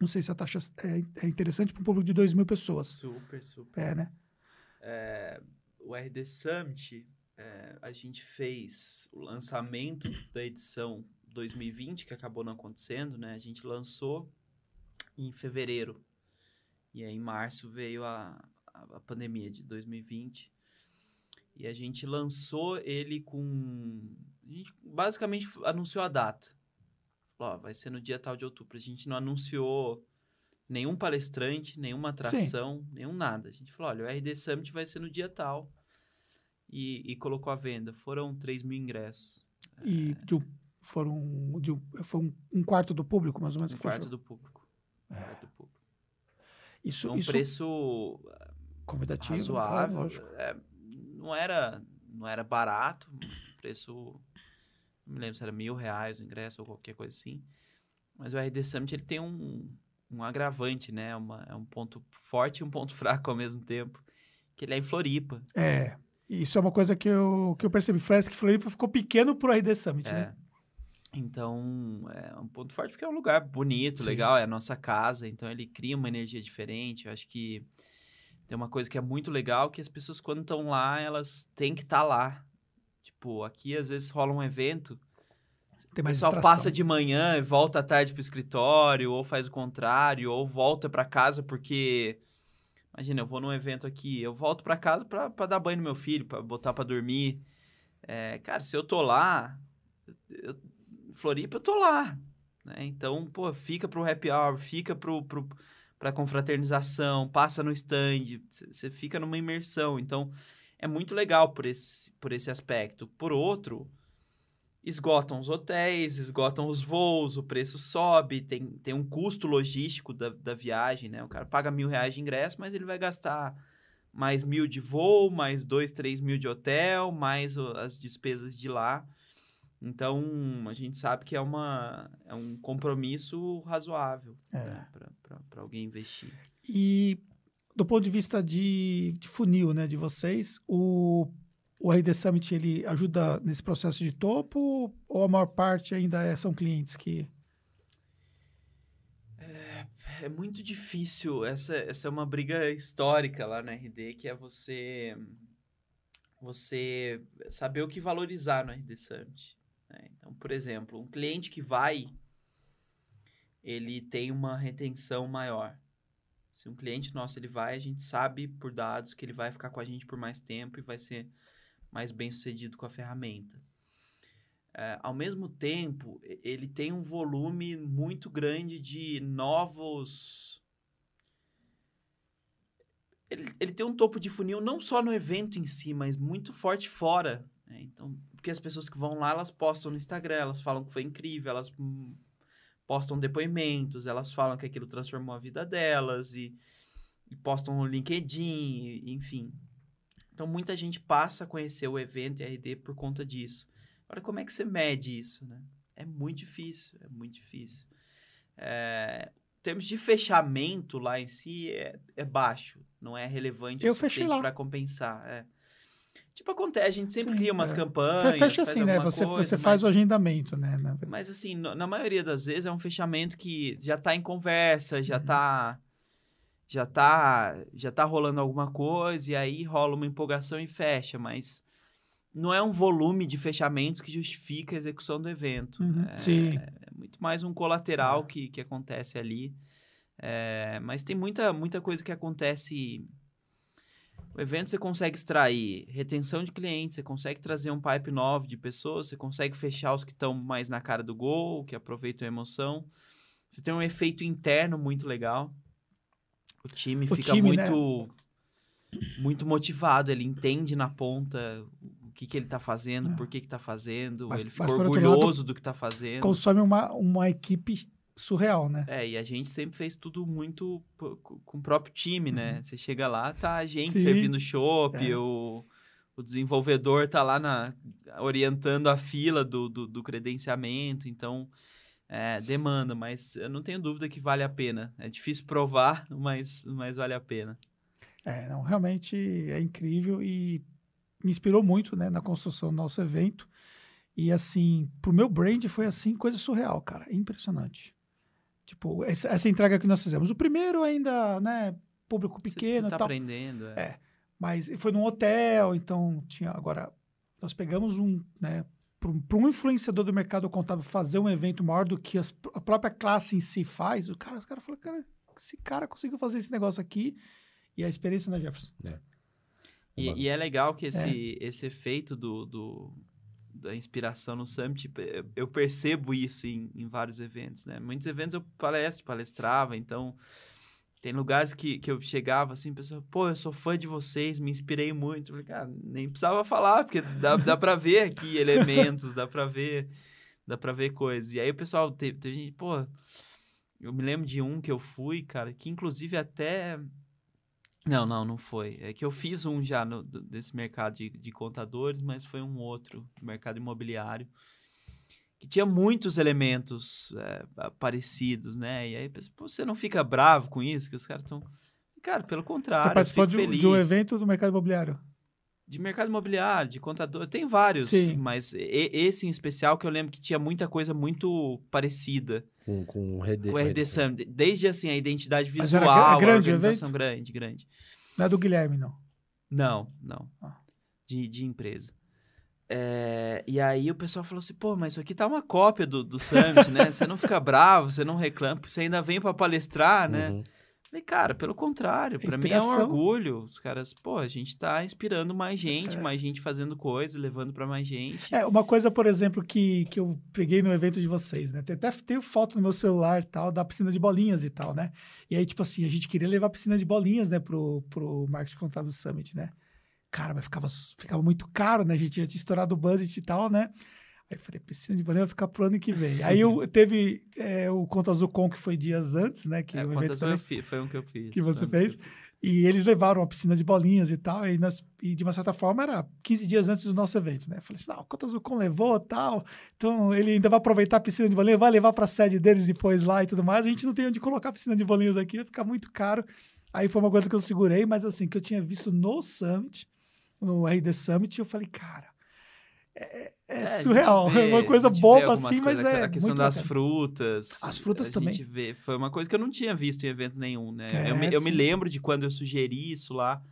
Não sei se a taxa é, é interessante para um público de 2 mil pessoas. Super, super. É, né? É, o RD Summit, é, a gente fez o lançamento da edição 2020, que acabou não acontecendo, né? A gente lançou em fevereiro. E aí, em março, veio a, a, pandemia de 2020. E a gente lançou ele com... A gente basicamente anunciou a data. Falou, ó, vai ser no dia tal de outubro. A gente não anunciou nenhum palestrante, nenhuma atração, nenhum nada. A gente falou, olha, o RD Summit vai ser no dia tal. E, e colocou a venda. Foram 3 mil ingressos. E de um- foram de um, foi um, quarto do público, mais ou menos, Um que quarto do público. Um quarto do público. Isso, um isso preço convidativo, claro, razoável. lógico. é, não, era, não era barato. Preço... Não me lembro se era mil reais o ingresso ou qualquer coisa assim. Mas o RD Summit ele tem um, um agravante, né? Uma, é um ponto forte e um ponto *laughs* fraco ao mesmo tempo. Que ele é em Floripa. É, isso é uma coisa que eu, que eu percebi. Flask Floripa ficou pequeno pro RD Summit, né? Então, é um ponto forte porque é um lugar bonito, Sim. legal, é a nossa casa, então ele cria uma energia diferente. Eu acho que tem uma coisa que é muito legal, que as pessoas quando estão lá, elas têm que estar lá. Tipo, aqui às vezes rola um evento, Tem o mais pessoal distração. passa de manhã e volta à tarde pro escritório, ou faz o contrário, ou volta para casa porque imagina, eu vou num evento aqui, eu volto para casa para dar banho no meu filho, para botar para dormir. É, cara, se eu tô lá, eu, Floripa eu tô lá, né? Então, pô, fica pro happy hour, fica pro, pro pra confraternização, passa no stand, você fica numa imersão. Então, é muito legal por esse, por esse aspecto. Por outro, esgotam os hotéis, esgotam os voos, o preço sobe, tem, tem um custo logístico da, da viagem, né? O cara paga mil reais de ingresso, mas ele vai gastar mais mil de voo, mais dois, três mil de hotel, mais as despesas de lá. Então, a gente sabe que é, uma, é um compromisso razoável É. né? para alguém investir. E do ponto de vista de, de funil, né, de vocês, o, o RD Summit ele ajuda nesse processo de topo ou a maior parte ainda é- são clientes que É muito difícil. Essa, essa é uma briga histórica lá na RD, que é você você saber o que valorizar no RD Summit. Né? Então, por exemplo, um cliente que vai, ele tem uma retenção maior. Se um cliente nosso ele vai, a gente sabe por dados que ele vai ficar com a gente por mais tempo e vai ser mais bem sucedido com a ferramenta. É, ao mesmo tempo, ele tem um volume muito grande de novos. Ele, ele tem um topo de funil não só no evento em si, mas muito forte fora. né? Então, porque as pessoas que vão lá, elas postam no Instagram, elas falam que foi incrível, elas hum, postam depoimentos, elas falam que aquilo transformou a vida delas e, e postam no LinkedIn, e- enfim. Então, muita gente passa a conhecer o evento e a RD por conta disso. Agora, como é que você mede isso, né? É muito difícil, é muito difícil. É, em termos de fechamento lá em si, é, é baixo. Não é relevante Eu o fechei lá. para compensar. é. Tipo, acontece, a gente sempre Sim, cria umas é. campanhas. fecha assim, né? Você, coisa, você faz mas- o agendamento, né? mas assim, no- na maioria das vezes é um fechamento que já tá em conversa, já Uhum. tá já tá já tá rolando alguma coisa e aí rola uma empolgação e fecha, mas não é um volume de fechamentos que justifica a execução do evento. Uhum, É, sim. é muito mais um colateral É. que, que acontece ali. É, mas tem muita, muita coisa que acontece. O evento você consegue extrair retenção de clientes, você consegue trazer um pipe novo de pessoas, você consegue fechar os que estão mais na cara do gol, que aproveitam a emoção. Você tem um efeito interno muito legal. O time O fica time, né? muito, muito motivado, ele entende na ponta o que, que ele tá fazendo, É. por que que tá fazendo, Mas- ele por outro lado, orgulhoso do que tá fazendo. Consome uma, uma equipe surreal, né? É, e a gente sempre fez tudo muito com o próprio time, né? Uhum. Você chega lá, tá a gente Sim. servindo chopp, É. o, o desenvolvedor tá lá na, orientando a fila do, do, do credenciamento, então é, demanda, mas eu não tenho dúvida que vale a pena. É difícil provar, mas, mas vale a pena. É, não, realmente é incrível e me inspirou muito, né, na construção do nosso evento. E assim, pro meu brand foi assim, coisa surreal, cara, impressionante. Tipo, essa, essa entrega que nós fizemos. O primeiro ainda, né, público pequeno você e tá tal. aprendendo. É. É. Mas foi num hotel, então tinha. Agora, nós pegamos um, né, para um influenciador do mercado contábil fazer um evento maior do que as- a própria classe em si faz, o cara, os caras falaram, cara, esse cara conseguiu fazer esse negócio aqui e a experiência na Jefferson. E, Uma- e é legal que esse, esse efeito do, do- da inspiração no Summit, eu- percebo isso em, em vários eventos, né? Muitos eventos eu palestro, palestrava, então tem lugares que, que eu chegava assim, pessoa, pô, eu sou fã de vocês, me inspirei muito. Eu falei, cara, nem precisava falar, porque dá, dá pra ver aqui elementos, dá pra ver, dá pra ver coisas. E aí o pessoal, teve, teve gente, pô, eu me lembro de um que eu fui, cara, que inclusive até não, não, não foi. É que eu fiz um já no- desse mercado de, de contadores, mas foi um outro, mercado imobiliário, que tinha muitos elementos é, pa- parecidos, né? E aí, você não fica bravo com isso? Que os caras estão. Cara, pelo contrário, Você participou de, de um evento do mercado imobiliário. De mercado imobiliário, de contador, tem vários, Sim. mas esse em especial que eu lembro que tinha muita coisa muito parecida Com, com o RD. com o RD Summit. Desde, assim, a identidade visual, a organização grande, grande. Não é do Guilherme, não. Não, não. Ah. De, de empresa. É, e aí o pessoal falou assim, pô, mas isso aqui tá uma cópia do, do Summit, né? Você não fica bravo, você não reclama, você ainda vem pra palestrar, né? Uhum. Falei, cara, pelo contrário, pra mim é um orgulho. Os caras, pô, a gente tá inspirando mais gente, É. mais gente fazendo coisa, levando pra mais gente. É, uma coisa, por exemplo, que, que eu peguei no evento de vocês, né? Tem até tenho foto no meu celular e tal, da piscina de bolinhas e tal, né? E aí, tipo assim, a gente queria levar a piscina de bolinhas, né, pro, pro Marketing Contábil Summit, né? Cara, mas ficava, ficava muito caro, né? A gente já tinha estourado o budget e tal, né? Aí eu falei, piscina de bolinhas vai ficar pro ano que vem. Aí eu *laughs* teve é, o Conta Azul Com, que foi dias antes, né? Que É, o evento quantas também foi um que eu fiz. que você fez. que. E eles levaram a piscina de bolinhas e tal, e, nós- e de uma certa forma era 15 dias antes do nosso evento, né? Eu falei assim, não, o Conta Zucon levou tal, então ele ainda vai aproveitar a piscina de bolinhas, vai levar para a sede deles depois lá e tudo mais, a gente não tem onde colocar a piscina de bolinhas aqui, vai ficar muito caro. Aí foi uma coisa que eu segurei, mas assim, que eu tinha visto no Summit, no RD Summit, eu falei, cara, é, é gente surreal, *laughs* é vê- uma coisa boba assim, mas é A questão das bacana. frutas. As frutas também. Vê, foi uma coisa que eu não tinha visto em evento nenhum, né? É, eu, me, eu me lembro de quando eu sugeri isso lá.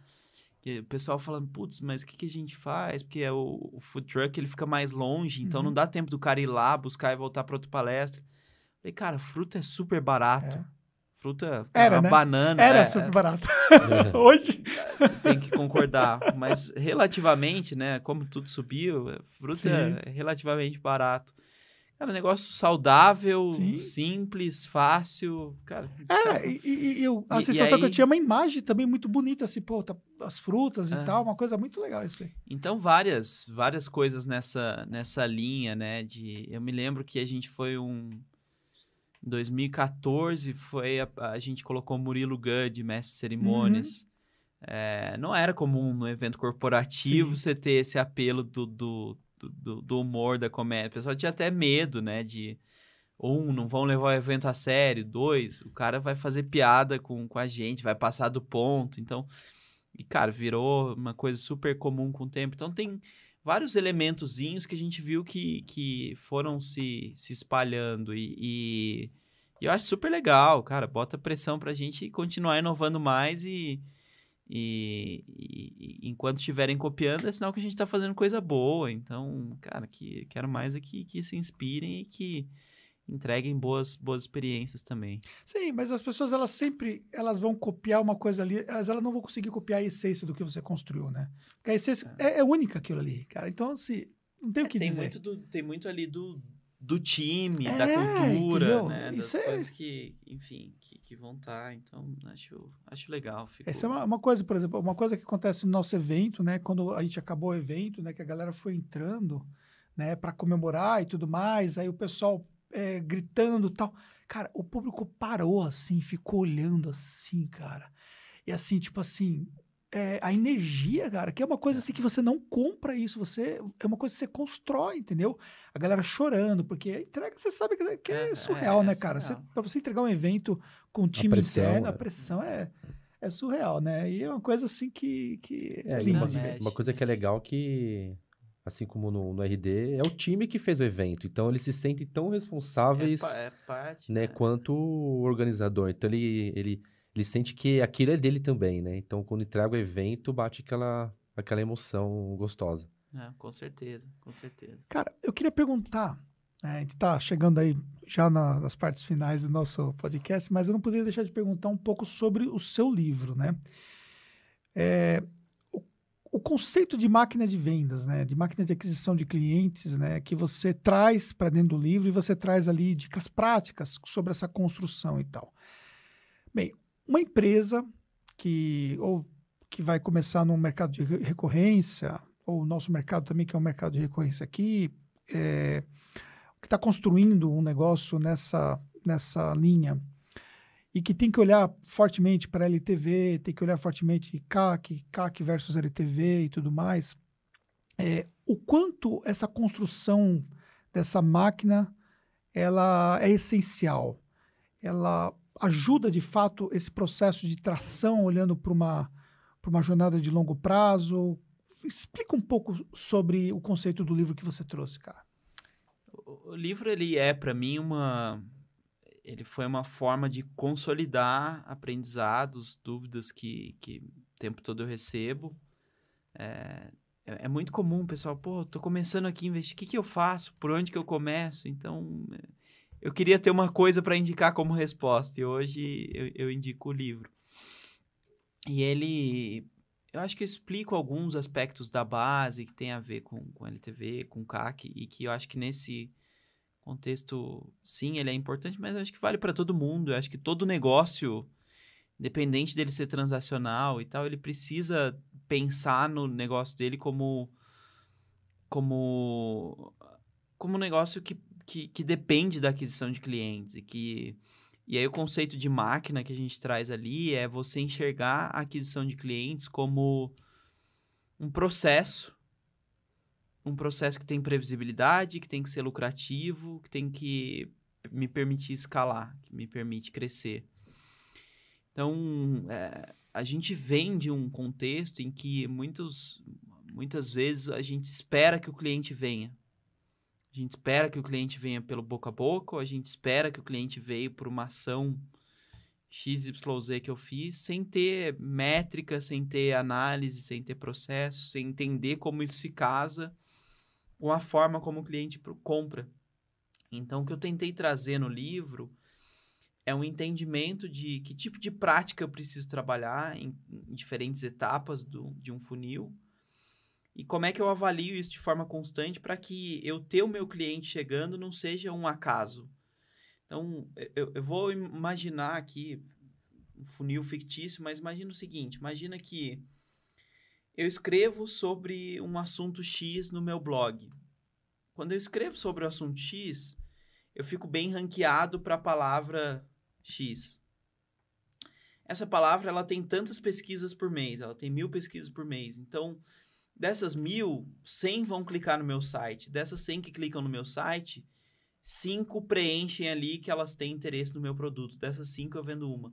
O pessoal falando, putz, mas o que, que a gente faz? Porque é o, o food truck ele fica mais longe, então Uhum. não dá tempo do cara ir lá, buscar e voltar para outra palestra. Falei, cara, fruta é super barato. Fruta, Era, uma né? banana. Era é, super barato. É. *laughs* *laughs* Hoje, tem que concordar. Mas relativamente, né? Como tudo subiu, é, fruta Sim. é relativamente barato. Cara, negócio saudável, Sim. simples, fácil. Cara, É, e, e- e eu- a E- e sensação que eu aí- tinha é uma imagem também muito bonita, assim, pô, tá- as frutas e É. tal, uma coisa muito legal isso aí. Então, várias, várias coisas nessa, nessa linha, né? De, eu me lembro que a gente foi um. Em 2014, foi a, a gente colocou Murilo Gud, mestre de cerimônias. É, não era comum no evento corporativo Sim. você ter esse apelo do, do, do, do humor, da comédia. O pessoal tinha até medo, né? De. Um, não vão levar o evento a sério. Dois, o cara vai fazer piada com, com a gente, vai passar do ponto. Então, e, cara, virou uma coisa super comum com o tempo. Então, tem vários elementozinhos que a gente viu que, que foram se, se espalhando. E, e, e eu acho super legal, cara. Bota pressão pra gente continuar inovando mais e, e, e- enquanto estiverem copiando, é sinal que a gente tá fazendo coisa boa. Então, cara, que quero mais é que, que se inspirem e que entreguem boas, boas experiências também. Sim, mas as pessoas, elas sempre, elas vão copiar uma coisa ali, elas, elas não vão conseguir copiar a essência do que você construiu, né? Porque a essência é, é única aquilo ali, cara. Então, assim, não tem o que É, tem dizer. muito do- tem muito ali do do time, da É, cultura, entendeu? né? Das Isso é- coisas que, enfim, que, que vão estar. Então, acho, acho legal. Fico... Essa é uma, uma coisa, por exemplo, uma coisa que acontece no nosso evento, né? Quando a gente acabou o evento, né? Que a galera foi entrando, né? Para comemorar e tudo mais, aí o pessoal é, gritando e tal. Cara, o público parou assim, ficou olhando assim, cara. E assim, tipo assim, é, a energia, cara, que é uma coisa assim que você não compra isso, você é uma coisa que você constrói, entendeu? A galera chorando, porque a entrega você sabe que, que é, É, surreal, é né, cara? Você, surreal. pra você entregar um evento com um time pressão, interno, a é. pressão é, é surreal, né? E é uma coisa assim que, que é, É, linda uma, uma coisa que é legal que, assim como no, no RD, é o time que fez o evento. Então eles se sentem tão é, responsáveis, pa- é parte. né, né? quanto o organizador. Então ele, ele, ele sente que aquilo é dele também, né? Então quando entrega o evento, bate aquela, aquela emoção gostosa. É, com certeza, com certeza. Cara, eu queria perguntar, né, a gente tá chegando aí já na- nas partes finais do nosso podcast, mas eu não poderia deixar de perguntar um pouco sobre o seu livro, né? É, o, conceito de máquina de vendas, né, de máquina de aquisição de clientes, né, que você traz para dentro do livro e você traz ali dicas práticas sobre essa construção e tal. Bem, uma empresa que ou que vai começar no mercado de re- recorrência, ou o nosso mercado também, que é um mercado de recorrência aqui, é, que está construindo um negócio nessa, nessa linha e que tem que olhar fortemente para LTV, tem que olhar fortemente CAC, CAC versus LTV e tudo mais, é, o quanto essa construção dessa máquina ela é essencial. Ela ajuda de fato esse processo de tração olhando para uma para uma jornada de longo prazo. Explica um pouco sobre o conceito do livro que você trouxe, cara. O, livro, ele é, para mim, uma... Ele foi uma forma de consolidar aprendizados, dúvidas que, que o tempo todo eu recebo. É, é, é muito comum, pessoal, pô, tô começando aqui a investir, o que, que eu faço? Por onde que eu começo? Então, é, eu queria ter uma coisa para indicar como resposta, e hoje eu, eu indico o livro. E ele, eu acho que eu explico alguns aspectos da base que tem a ver com, com LTV, com CAC, e que eu acho que nesse contexto, sim, ele é importante, mas eu acho que vale para todo mundo. Eu acho que todo negócio, independente dele ser transacional e tal, ele precisa pensar no negócio dele como como como um negócio que, que, que depende da aquisição de clientes e que e aí o conceito de máquina que a gente traz ali é você enxergar a aquisição de clientes como um processo um processo que tem previsibilidade, que tem que ser lucrativo, que tem que me permitir escalar, que me permite crescer. Então, é, a gente vem de um contexto em que muitos, muitas vezes a gente espera que o cliente venha. A gente espera que o cliente venha pelo boca a boca, ou a gente espera que o cliente veio por uma ação XYZ que eu fiz, sem ter métrica, sem ter análise, sem ter processo, sem entender como isso se casa com a forma como o cliente compra. Então, o que eu tentei trazer no livro é um entendimento de que tipo de prática eu preciso trabalhar em, em diferentes etapas do, de um funil e como é que eu avalio isso de forma constante para que eu ter o meu cliente chegando não seja um acaso. Então, eu, eu vou imaginar aqui um funil fictício, mas imagina o seguinte: imagina que eu escrevo sobre um assunto X no meu blog. Quando eu escrevo sobre o assunto X, eu fico bem ranqueado para a palavra X. Essa palavra ela tem tantas pesquisas por mês, ela tem mil pesquisas por mês. Então, dessas mil, 100 vão clicar no meu site. Dessas 100 que clicam no meu site, cinco preenchem ali que elas têm interesse no meu produto. Dessas cinco eu vendo uma.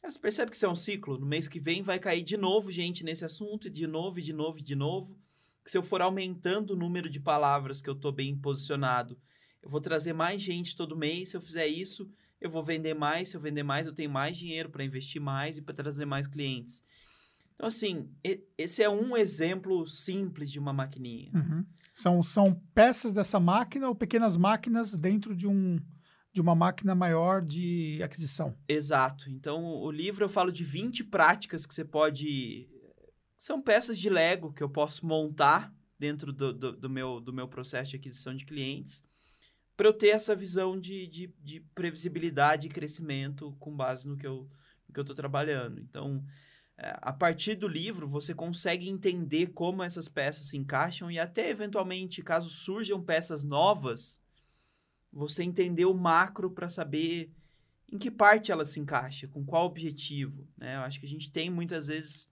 Cara, você percebe que isso é um ciclo? No mês que vem vai cair de novo gente nesse assunto, e de novo, e de novo, e de novo. Que se eu for aumentando o número de palavras que eu estou bem posicionado, eu vou trazer mais gente todo mês. Se eu fizer isso, eu vou vender mais. Se eu vender mais, eu tenho mais dinheiro para investir mais e para trazer mais clientes. Então, assim, esse é um exemplo simples de uma maquininha. Uhum. São, são peças dessa máquina ou pequenas máquinas dentro de, um, de uma máquina maior de aquisição. Exato. Então, o livro eu falo de 20 práticas que você pode. São peças de Lego que eu posso montar dentro do, do, do meu, do meu processo de aquisição de clientes para eu ter essa visão de, de, de, previsibilidade e crescimento com base no que eu estou trabalhando. Então, é, a partir do livro, você consegue entender como essas peças se encaixam e até eventualmente, caso surjam peças novas, você entender o macro para saber em que parte ela se encaixa, com qual objetivo, né? Eu acho que a gente tem muitas vezes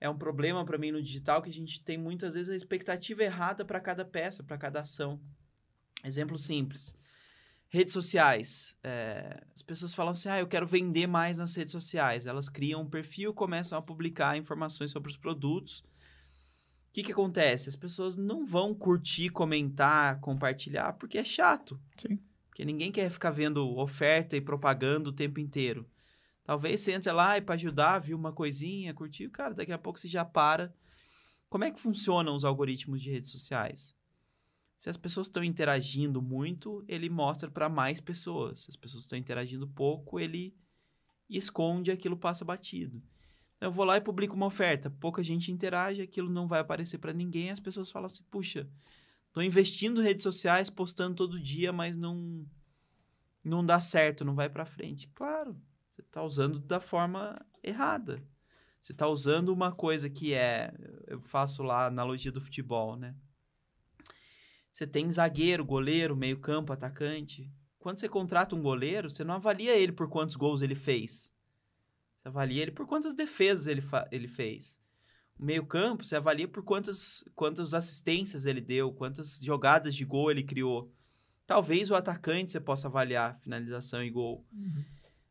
é um problema para mim no digital que a gente tem muitas vezes a expectativa errada para cada peça, para cada ação. Exemplo simples. Redes sociais. É, as pessoas falam assim: ah, eu quero vender mais nas redes sociais. Elas criam um perfil, começam a publicar informações sobre os produtos. O que, que acontece? As pessoas não vão curtir, comentar, compartilhar, porque é chato. Sim. Porque ninguém quer ficar vendo oferta e propaganda o tempo inteiro. Talvez você entre lá e para ajudar, viu uma coisinha, curtiu, cara, daqui a pouco você já para. Como é que funcionam os algoritmos de redes sociais? Se as pessoas estão interagindo muito, ele mostra para mais pessoas. Se as pessoas estão interagindo pouco, ele esconde aquilo passa batido. Eu vou lá e publico uma oferta, pouca gente interage, aquilo não vai aparecer para ninguém, as pessoas falam assim: "Puxa, Tô investindo em redes sociais, postando todo dia, mas não não dá certo, não vai para frente. Claro, você está usando da forma errada. Você está usando uma coisa que é, eu faço lá a analogia do futebol, né? Você tem zagueiro, goleiro, meio-campo, atacante. Quando você contrata um goleiro, você não avalia ele por quantos gols ele fez. Você avalia ele por quantas defesas ele, ele fez meio campo, você avalia por quantas, quantas assistências ele deu, quantas jogadas de gol ele criou. Talvez o atacante você possa avaliar finalização e gol. Uhum.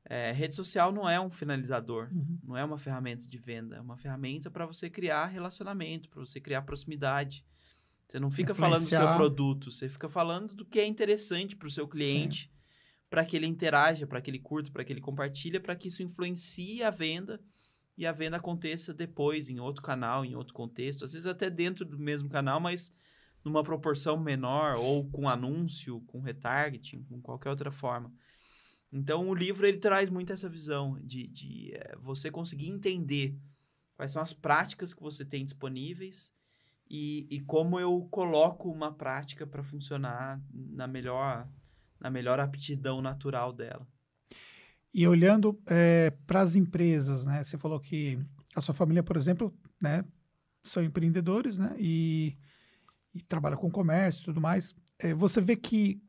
É, rede social não é um finalizador, uhum. não é uma ferramenta de venda, é uma ferramenta para você criar relacionamento, para você criar proximidade. Você não fica falando do seu produto, você fica falando do que é interessante para o seu cliente, para que ele interaja, para que ele curta, para que ele compartilhe, para que isso influencie a venda e a venda aconteça depois em outro canal, em outro contexto, às vezes até dentro do mesmo canal, mas numa proporção menor ou com anúncio, com retargeting, com qualquer outra forma. Então o livro ele traz muito essa visão de, de é, você conseguir entender quais são as práticas que você tem disponíveis e, e como eu coloco uma prática para funcionar na melhor na melhor aptidão natural dela. E olhando é, para as empresas, né? Você falou que a sua família, por exemplo, né, são empreendedores, né? E, e trabalha com comércio e tudo mais. É, você vê que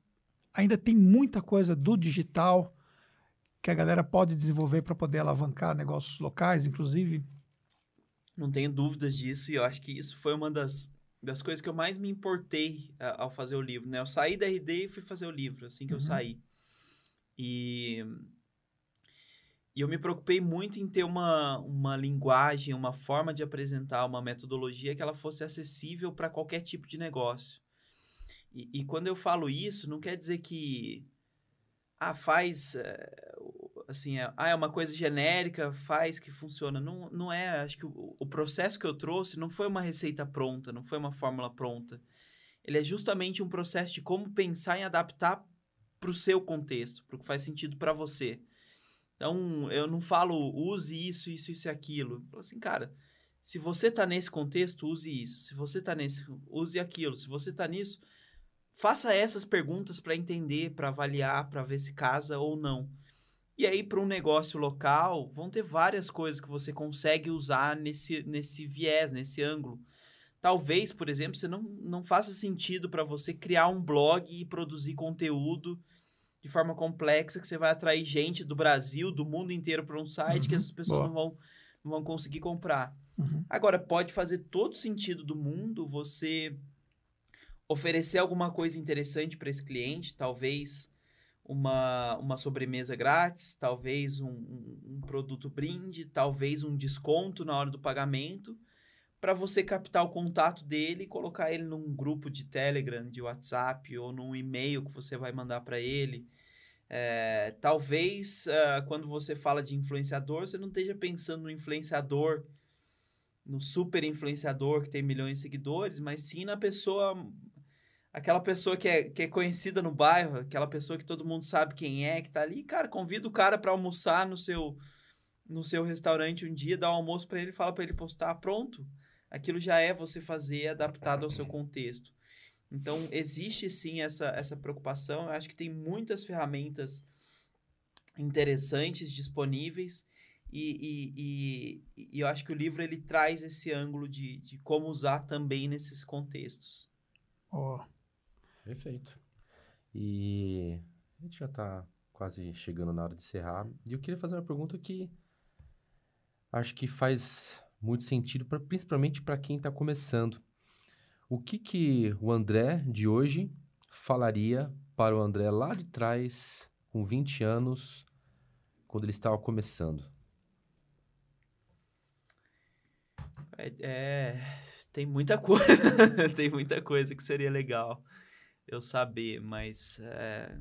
ainda tem muita coisa do digital que a galera pode desenvolver para poder alavancar negócios locais, inclusive? Não tenho dúvidas disso, e eu acho que isso foi uma das, das coisas que eu mais me importei uh, ao fazer o livro, né? Eu saí da RD e fui fazer o livro, assim que uhum. eu saí. E e eu me preocupei muito em ter uma, uma linguagem, uma forma de apresentar, uma metodologia que ela fosse acessível para qualquer tipo de negócio. E, e, quando eu falo isso, não quer dizer que ah, faz eh, assim, é, ah, é uma coisa genérica, faz que funciona. Não, não é. Acho que o, o processo que eu trouxe não foi uma receita pronta, não foi uma fórmula pronta. Ele é justamente um processo de como pensar e adaptar para o seu contexto, para o que faz sentido para você. Então, eu não falo use isso, isso, isso e aquilo. Eu falo assim, cara, se você está nesse contexto, use isso. Se você está nesse, use aquilo. Se você está nisso, faça essas perguntas para entender, para avaliar, para ver se casa ou não. E aí, para um negócio local, vão ter várias coisas que você consegue usar nesse, nesse viés, nesse ângulo. Talvez, por exemplo, você não, não faça sentido para você criar um blog e produzir conteúdo de forma complexa que você vai atrair gente do Brasil, do mundo inteiro para um site uhum, que essas pessoas não vão, não vão conseguir comprar. Uhum. Agora, pode fazer todo sentido do mundo você oferecer alguma coisa interessante para esse cliente, talvez uma, uma sobremesa grátis, talvez um, um, produto brinde, talvez um desconto na hora do pagamento para você captar o contato dele e colocar ele num grupo de Telegram, de WhatsApp ou num e-mail que você vai mandar para ele. É, talvez uh, quando você fala de influenciador, você não esteja pensando no influenciador, no super influenciador que tem milhões de seguidores, mas sim na pessoa, aquela pessoa que é, que é conhecida no bairro, aquela pessoa que todo mundo sabe quem é, que está ali. Cara, convida o cara para almoçar no seu, no seu restaurante um dia, dá um almoço para ele, fala para ele postar, pronto aquilo já é você fazer adaptado ao seu contexto. Então, existe sim essa, essa preocupação. Eu acho que tem muitas ferramentas interessantes disponíveis e, e, e, e, eu acho que o livro ele traz esse ângulo de, de como usar também nesses contextos. Oh. Perfeito. E a gente já está quase chegando na hora de encerrar. E eu queria fazer uma pergunta que acho que faz muito sentido, pra, principalmente para quem está começando. O que, que o André de hoje falaria para o André lá de trás, com 20 anos, quando ele estava começando? É, é, tem muita coisa, *laughs* tem muita coisa que seria legal eu saber, mas é,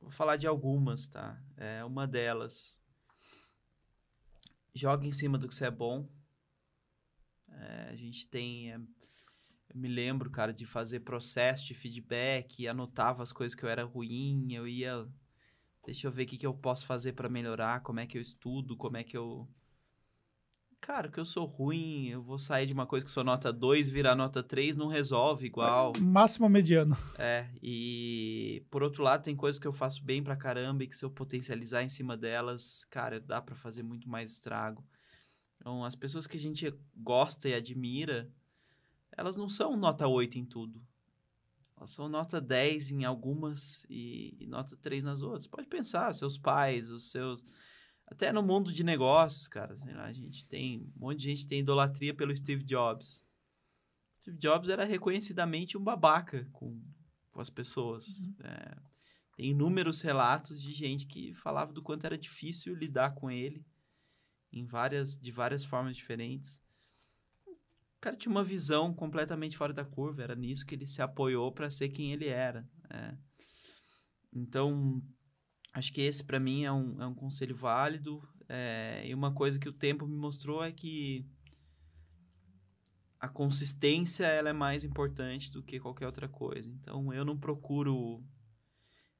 vou falar de algumas, tá? É uma delas. Joga em cima do que você é bom. É, a gente tem. É, eu me lembro, cara, de fazer processo de feedback, anotava as coisas que eu era ruim, eu ia. Deixa eu ver o que, que eu posso fazer para melhorar, como é que eu estudo, como é que eu cara, que eu sou ruim, eu vou sair de uma coisa que sou nota 2, virar nota 3, não resolve igual. É, máximo mediano. É, e por outro lado, tem coisas que eu faço bem pra caramba e que se eu potencializar em cima delas, cara, dá para fazer muito mais estrago. Então, as pessoas que a gente gosta e admira, elas não são nota 8 em tudo. Elas são nota 10 em algumas e, e nota 3 nas outras. Pode pensar, seus pais, os seus até no mundo de negócios, cara, lá, a gente tem um monte de gente tem idolatria pelo Steve Jobs. Steve Jobs era reconhecidamente um babaca com, com as pessoas. Uhum. É, tem inúmeros relatos de gente que falava do quanto era difícil lidar com ele em várias de várias formas diferentes. O cara tinha uma visão completamente fora da curva, era nisso que ele se apoiou para ser quem ele era. É. Então, Acho que esse, para mim, é um, é um conselho válido. É, e uma coisa que o tempo me mostrou é que a consistência ela é mais importante do que qualquer outra coisa. Então, eu não procuro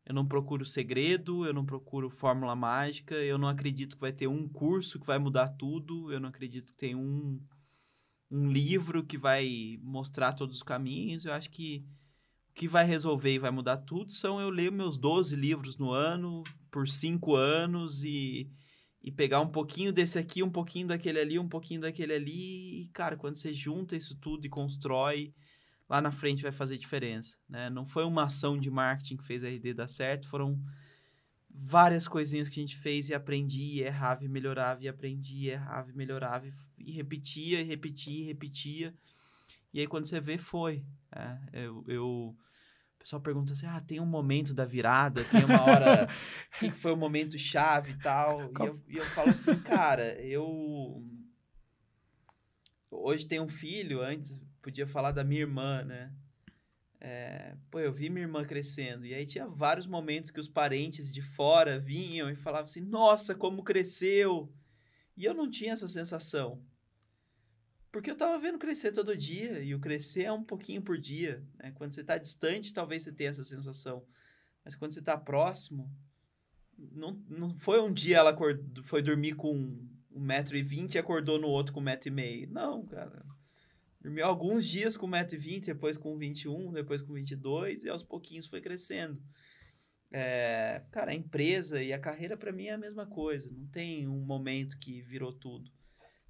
eu não procuro segredo, eu não procuro fórmula mágica, eu não acredito que vai ter um curso que vai mudar tudo, eu não acredito que tem um, um livro que vai mostrar todos os caminhos. Eu acho que que vai resolver e vai mudar tudo são eu ler meus 12 livros no ano, por 5 anos, e, e pegar um pouquinho desse aqui, um pouquinho daquele ali, um pouquinho daquele ali. E, cara, quando você junta isso tudo e constrói, lá na frente vai fazer diferença. Né? Não foi uma ação de marketing que fez a RD dar certo, foram várias coisinhas que a gente fez e aprendi, e errava e melhorava, e aprendi, e errava e melhorava, e, repetia, e repetia, e repetia. E aí, quando você vê, foi. É, eu, eu pessoal pergunta assim: ah, tem um momento da virada, tem uma hora. O *laughs* que foi o momento chave e tal? E eu, e eu falo assim, cara, eu. Hoje tenho um filho, antes podia falar da minha irmã, né? É, pô, eu vi minha irmã crescendo. E aí tinha vários momentos que os parentes de fora vinham e falavam assim: nossa, como cresceu! E eu não tinha essa sensação. Porque eu tava vendo crescer todo dia, e o crescer é um pouquinho por dia. Né? Quando você tá distante, talvez você tenha essa sensação. Mas quando você tá próximo, não, não foi um dia ela acordou, foi dormir com 1,20m e acordou no outro com 1,5m. Não, cara. Dormiu alguns dias com 1,20m, depois com 21, depois com 22 e aos pouquinhos foi crescendo. É, cara, a empresa e a carreira para mim é a mesma coisa. Não tem um momento que virou tudo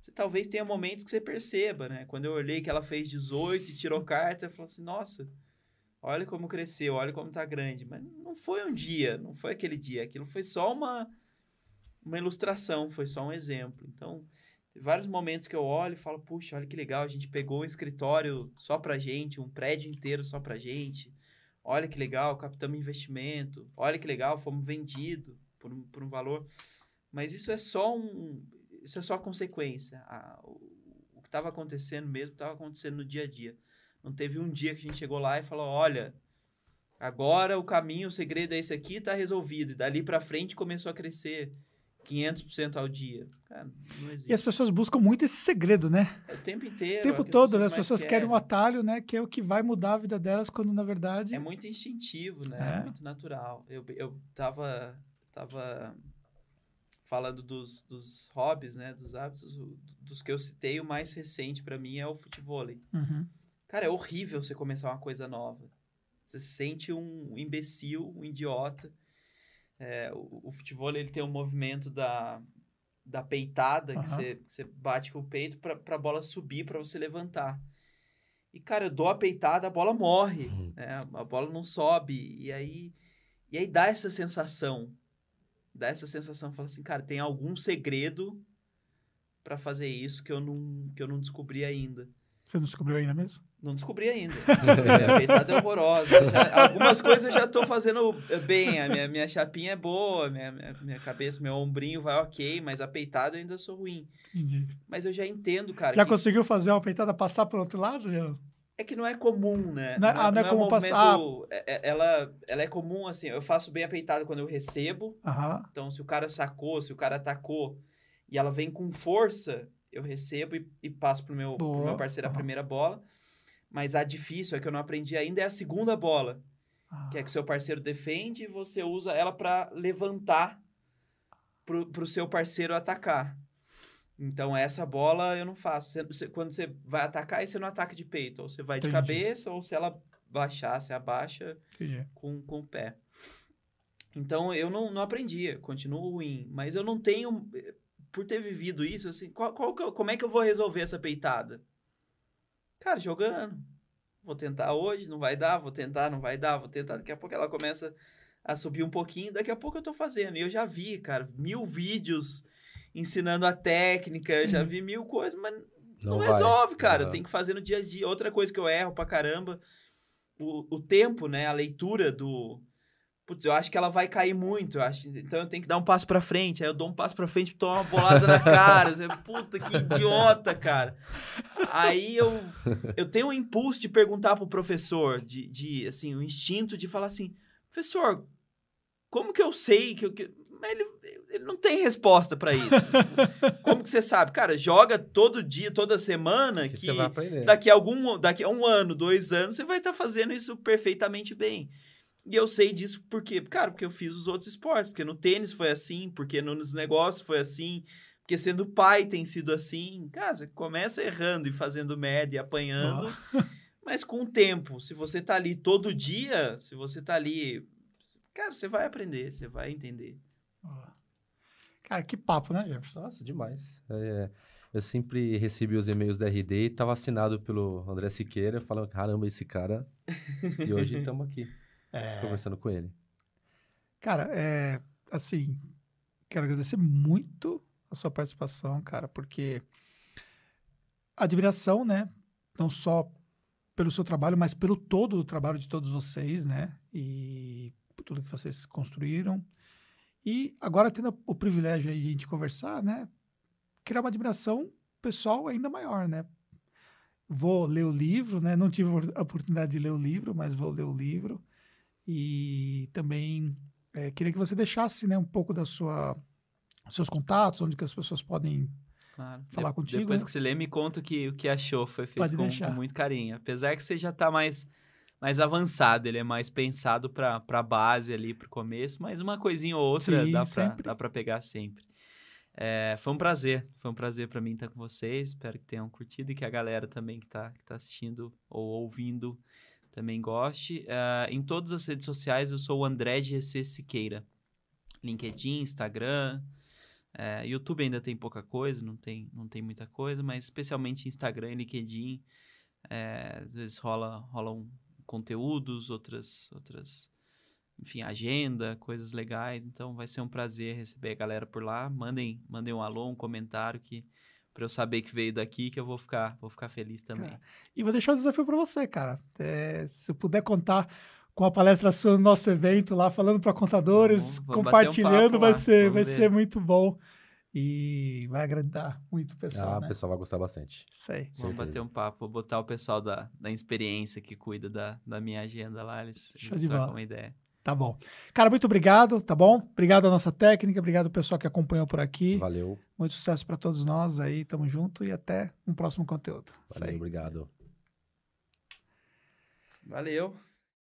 você talvez tenha momentos que você perceba, né? Quando eu olhei que ela fez 18 e tirou carta, eu falei assim, nossa, olha como cresceu, olha como tá grande. Mas não foi um dia, não foi aquele dia. Aquilo foi só uma, uma ilustração, foi só um exemplo. Então, tem vários momentos que eu olho e falo, puxa, olha que legal, a gente pegou um escritório só pra gente, um prédio inteiro só pra gente. Olha que legal, captamos investimento. Olha que legal, fomos vendidos por um, por um valor. Mas isso é só um isso é só consequência. A, o, o, que estava acontecendo mesmo estava acontecendo no dia a dia. Não teve um dia que a gente chegou lá e falou: olha, agora o caminho, o segredo é esse aqui, está resolvido. E dali para frente começou a crescer 500% ao dia. Cara, não existe. E as pessoas buscam muito esse segredo, né? É o tempo inteiro. O tempo é todo, né? As pessoas querem. querem um atalho, né? Que é o que vai mudar a vida delas, quando na verdade. É muito instintivo, né? É, é muito natural. Eu, eu tava. tava falando dos, dos hobbies, né, dos hábitos, dos que eu citei, o mais recente para mim é o futebol. Uhum. Cara, é horrível você começar uma coisa nova. Você se sente um imbecil, um idiota. É, o, o, futebol ele tem um movimento da, da peitada, uhum. que, você, que você bate com o peito para a bola subir, para você levantar. E, cara, eu dou a peitada, a bola morre. Uhum. Né? A bola não sobe. E aí, e aí dá essa sensação. Dá essa sensação. Fala assim, cara, tem algum segredo para fazer isso que eu não, que eu não descobri ainda. Você não descobriu ainda mesmo? Não descobri ainda. *laughs* minha peitada é horrorosa. Já, algumas coisas eu já estou fazendo bem. A minha, minha chapinha é boa, minha, minha, minha, cabeça, meu ombrinho vai ok, mas a peitada eu ainda sou ruim. Entendi. Mas eu já entendo, cara. Já que... conseguiu fazer uma peitada passar para o outro lado, já? É que não é comum, né? Não, é, ah, não, é, não é comum passar. Ah. É, é, ela, ela é comum, assim, eu faço bem a peitada quando eu recebo. Então, se o cara sacou, se o cara atacou e ela vem com força, eu recebo e, e passo pro meu, pro meu parceiro a primeira bola. Mas a difícil, é que eu não aprendi ainda, é a segunda bola. Ah. Que é que seu parceiro defende e você usa ela para levantar pro, pro seu parceiro atacar. Então, essa bola eu não faço. Você, você, quando você vai atacar, aí você não ataca de peito. Ou você vai Entendi. de cabeça, ou se ela baixar, você abaixa com, com o pé. Então, eu não, não aprendi, continuo ruim. Mas eu não tenho por ter vivido isso, assim, qual, qual, como é que eu vou resolver essa peitada? Cara, jogando. Vou tentar hoje, não vai dar, vou tentar, não vai dar, vou tentar. Daqui a pouco ela começa a subir um pouquinho, daqui a pouco eu tô fazendo. E eu já vi, cara, mil vídeos ensinando a técnica, já uhum. vi mil coisas, mas não, não resolve, cara. Eu tenho que fazer no dia a dia. Outra coisa que eu erro pra caramba, o, o tempo, né? A leitura do, putz, eu acho que ela vai cair muito, eu acho. Então eu tenho que dar um passo para frente. Aí eu dou um passo para frente e tomo uma bolada na cara. Você, puta, que idiota, cara. Aí eu, eu tenho um impulso de perguntar pro professor, de, de assim, o um instinto de falar assim, professor, como que eu sei que eu... Que... Ele, ele não tem resposta para isso. *laughs* Como que você sabe? Cara, joga todo dia, toda semana, que, que daqui a algum, daqui a um ano, dois anos, você vai estar tá fazendo isso perfeitamente bem. E eu sei disso porque, cara, porque eu fiz os outros esportes, porque no tênis foi assim, porque nos negócios foi assim, porque sendo pai tem sido assim. Cara, você começa errando e fazendo merda e apanhando, oh. *laughs* mas com o tempo, se você tá ali todo dia, se você tá ali, cara, você vai aprender, você vai entender. Cara, que papo, né, Jefferson? Nossa, demais. É, eu sempre recebi os e-mails da RD e estava assinado pelo André Siqueira, falando, caramba, esse cara. *laughs* e hoje estamos aqui. É... Conversando com ele. Cara, é, assim, quero agradecer muito a sua participação, cara, porque admiração, né? Não só pelo seu trabalho, mas pelo todo o trabalho de todos vocês, né? E por tudo que vocês construíram. E agora tendo o privilégio aí de a gente conversar, né? Criar uma admiração pessoal ainda maior, né? Vou ler o livro, né? Não tive a oportunidade de ler o livro, mas vou ler o livro. E também é, queria que você deixasse né, um pouco da sua seus contatos, onde que as pessoas podem claro. falar de contigo. Depois que você lê, me conta o que, o que achou. Foi feito com, com, muito carinho. Apesar que você já está mais, mais avançado, ele é mais pensado para a base ali, para o começo, mas uma coisinha ou outra Sim, dá para pegar sempre. É, foi um prazer, foi um prazer para mim estar com vocês. Espero que tenham curtido e que a galera também que está que tá assistindo ou ouvindo também goste. Uh, em todas as redes sociais eu sou o André GC Siqueira. LinkedIn, Instagram, uh, YouTube ainda tem pouca coisa, não tem, não tem muita coisa, mas especialmente Instagram e LinkedIn, uh, às vezes rola, rolam conteúdos, outras, outras, enfim, agenda, coisas legais. Então vai ser um prazer receber a galera por lá. Mandem, mandem um alô, um comentário que para eu saber que veio daqui, que eu vou ficar, vou ficar feliz também. Cara, e vou deixar um desafio para você, cara. É, se eu puder contar com a palestra sua no nosso evento lá, falando para contadores, vamos, vamos compartilhando, um vai ser, vai ser muito bom. E vai agradar muito o pessoal. Ah, né? o pessoal vai gostar bastante. Isso aí. Vamos bater um papo, vou botar o pessoal da, da experiência que cuida da, da minha agenda lá, eles, eles trocam uma ideia. Tá bom. Cara, muito obrigado, tá bom? Obrigado à nossa técnica, obrigado ao pessoal que acompanhou por aqui. Valeu. Muito sucesso para todos nós aí, tamo junto e até um próximo conteúdo. Valeu, obrigado. Valeu.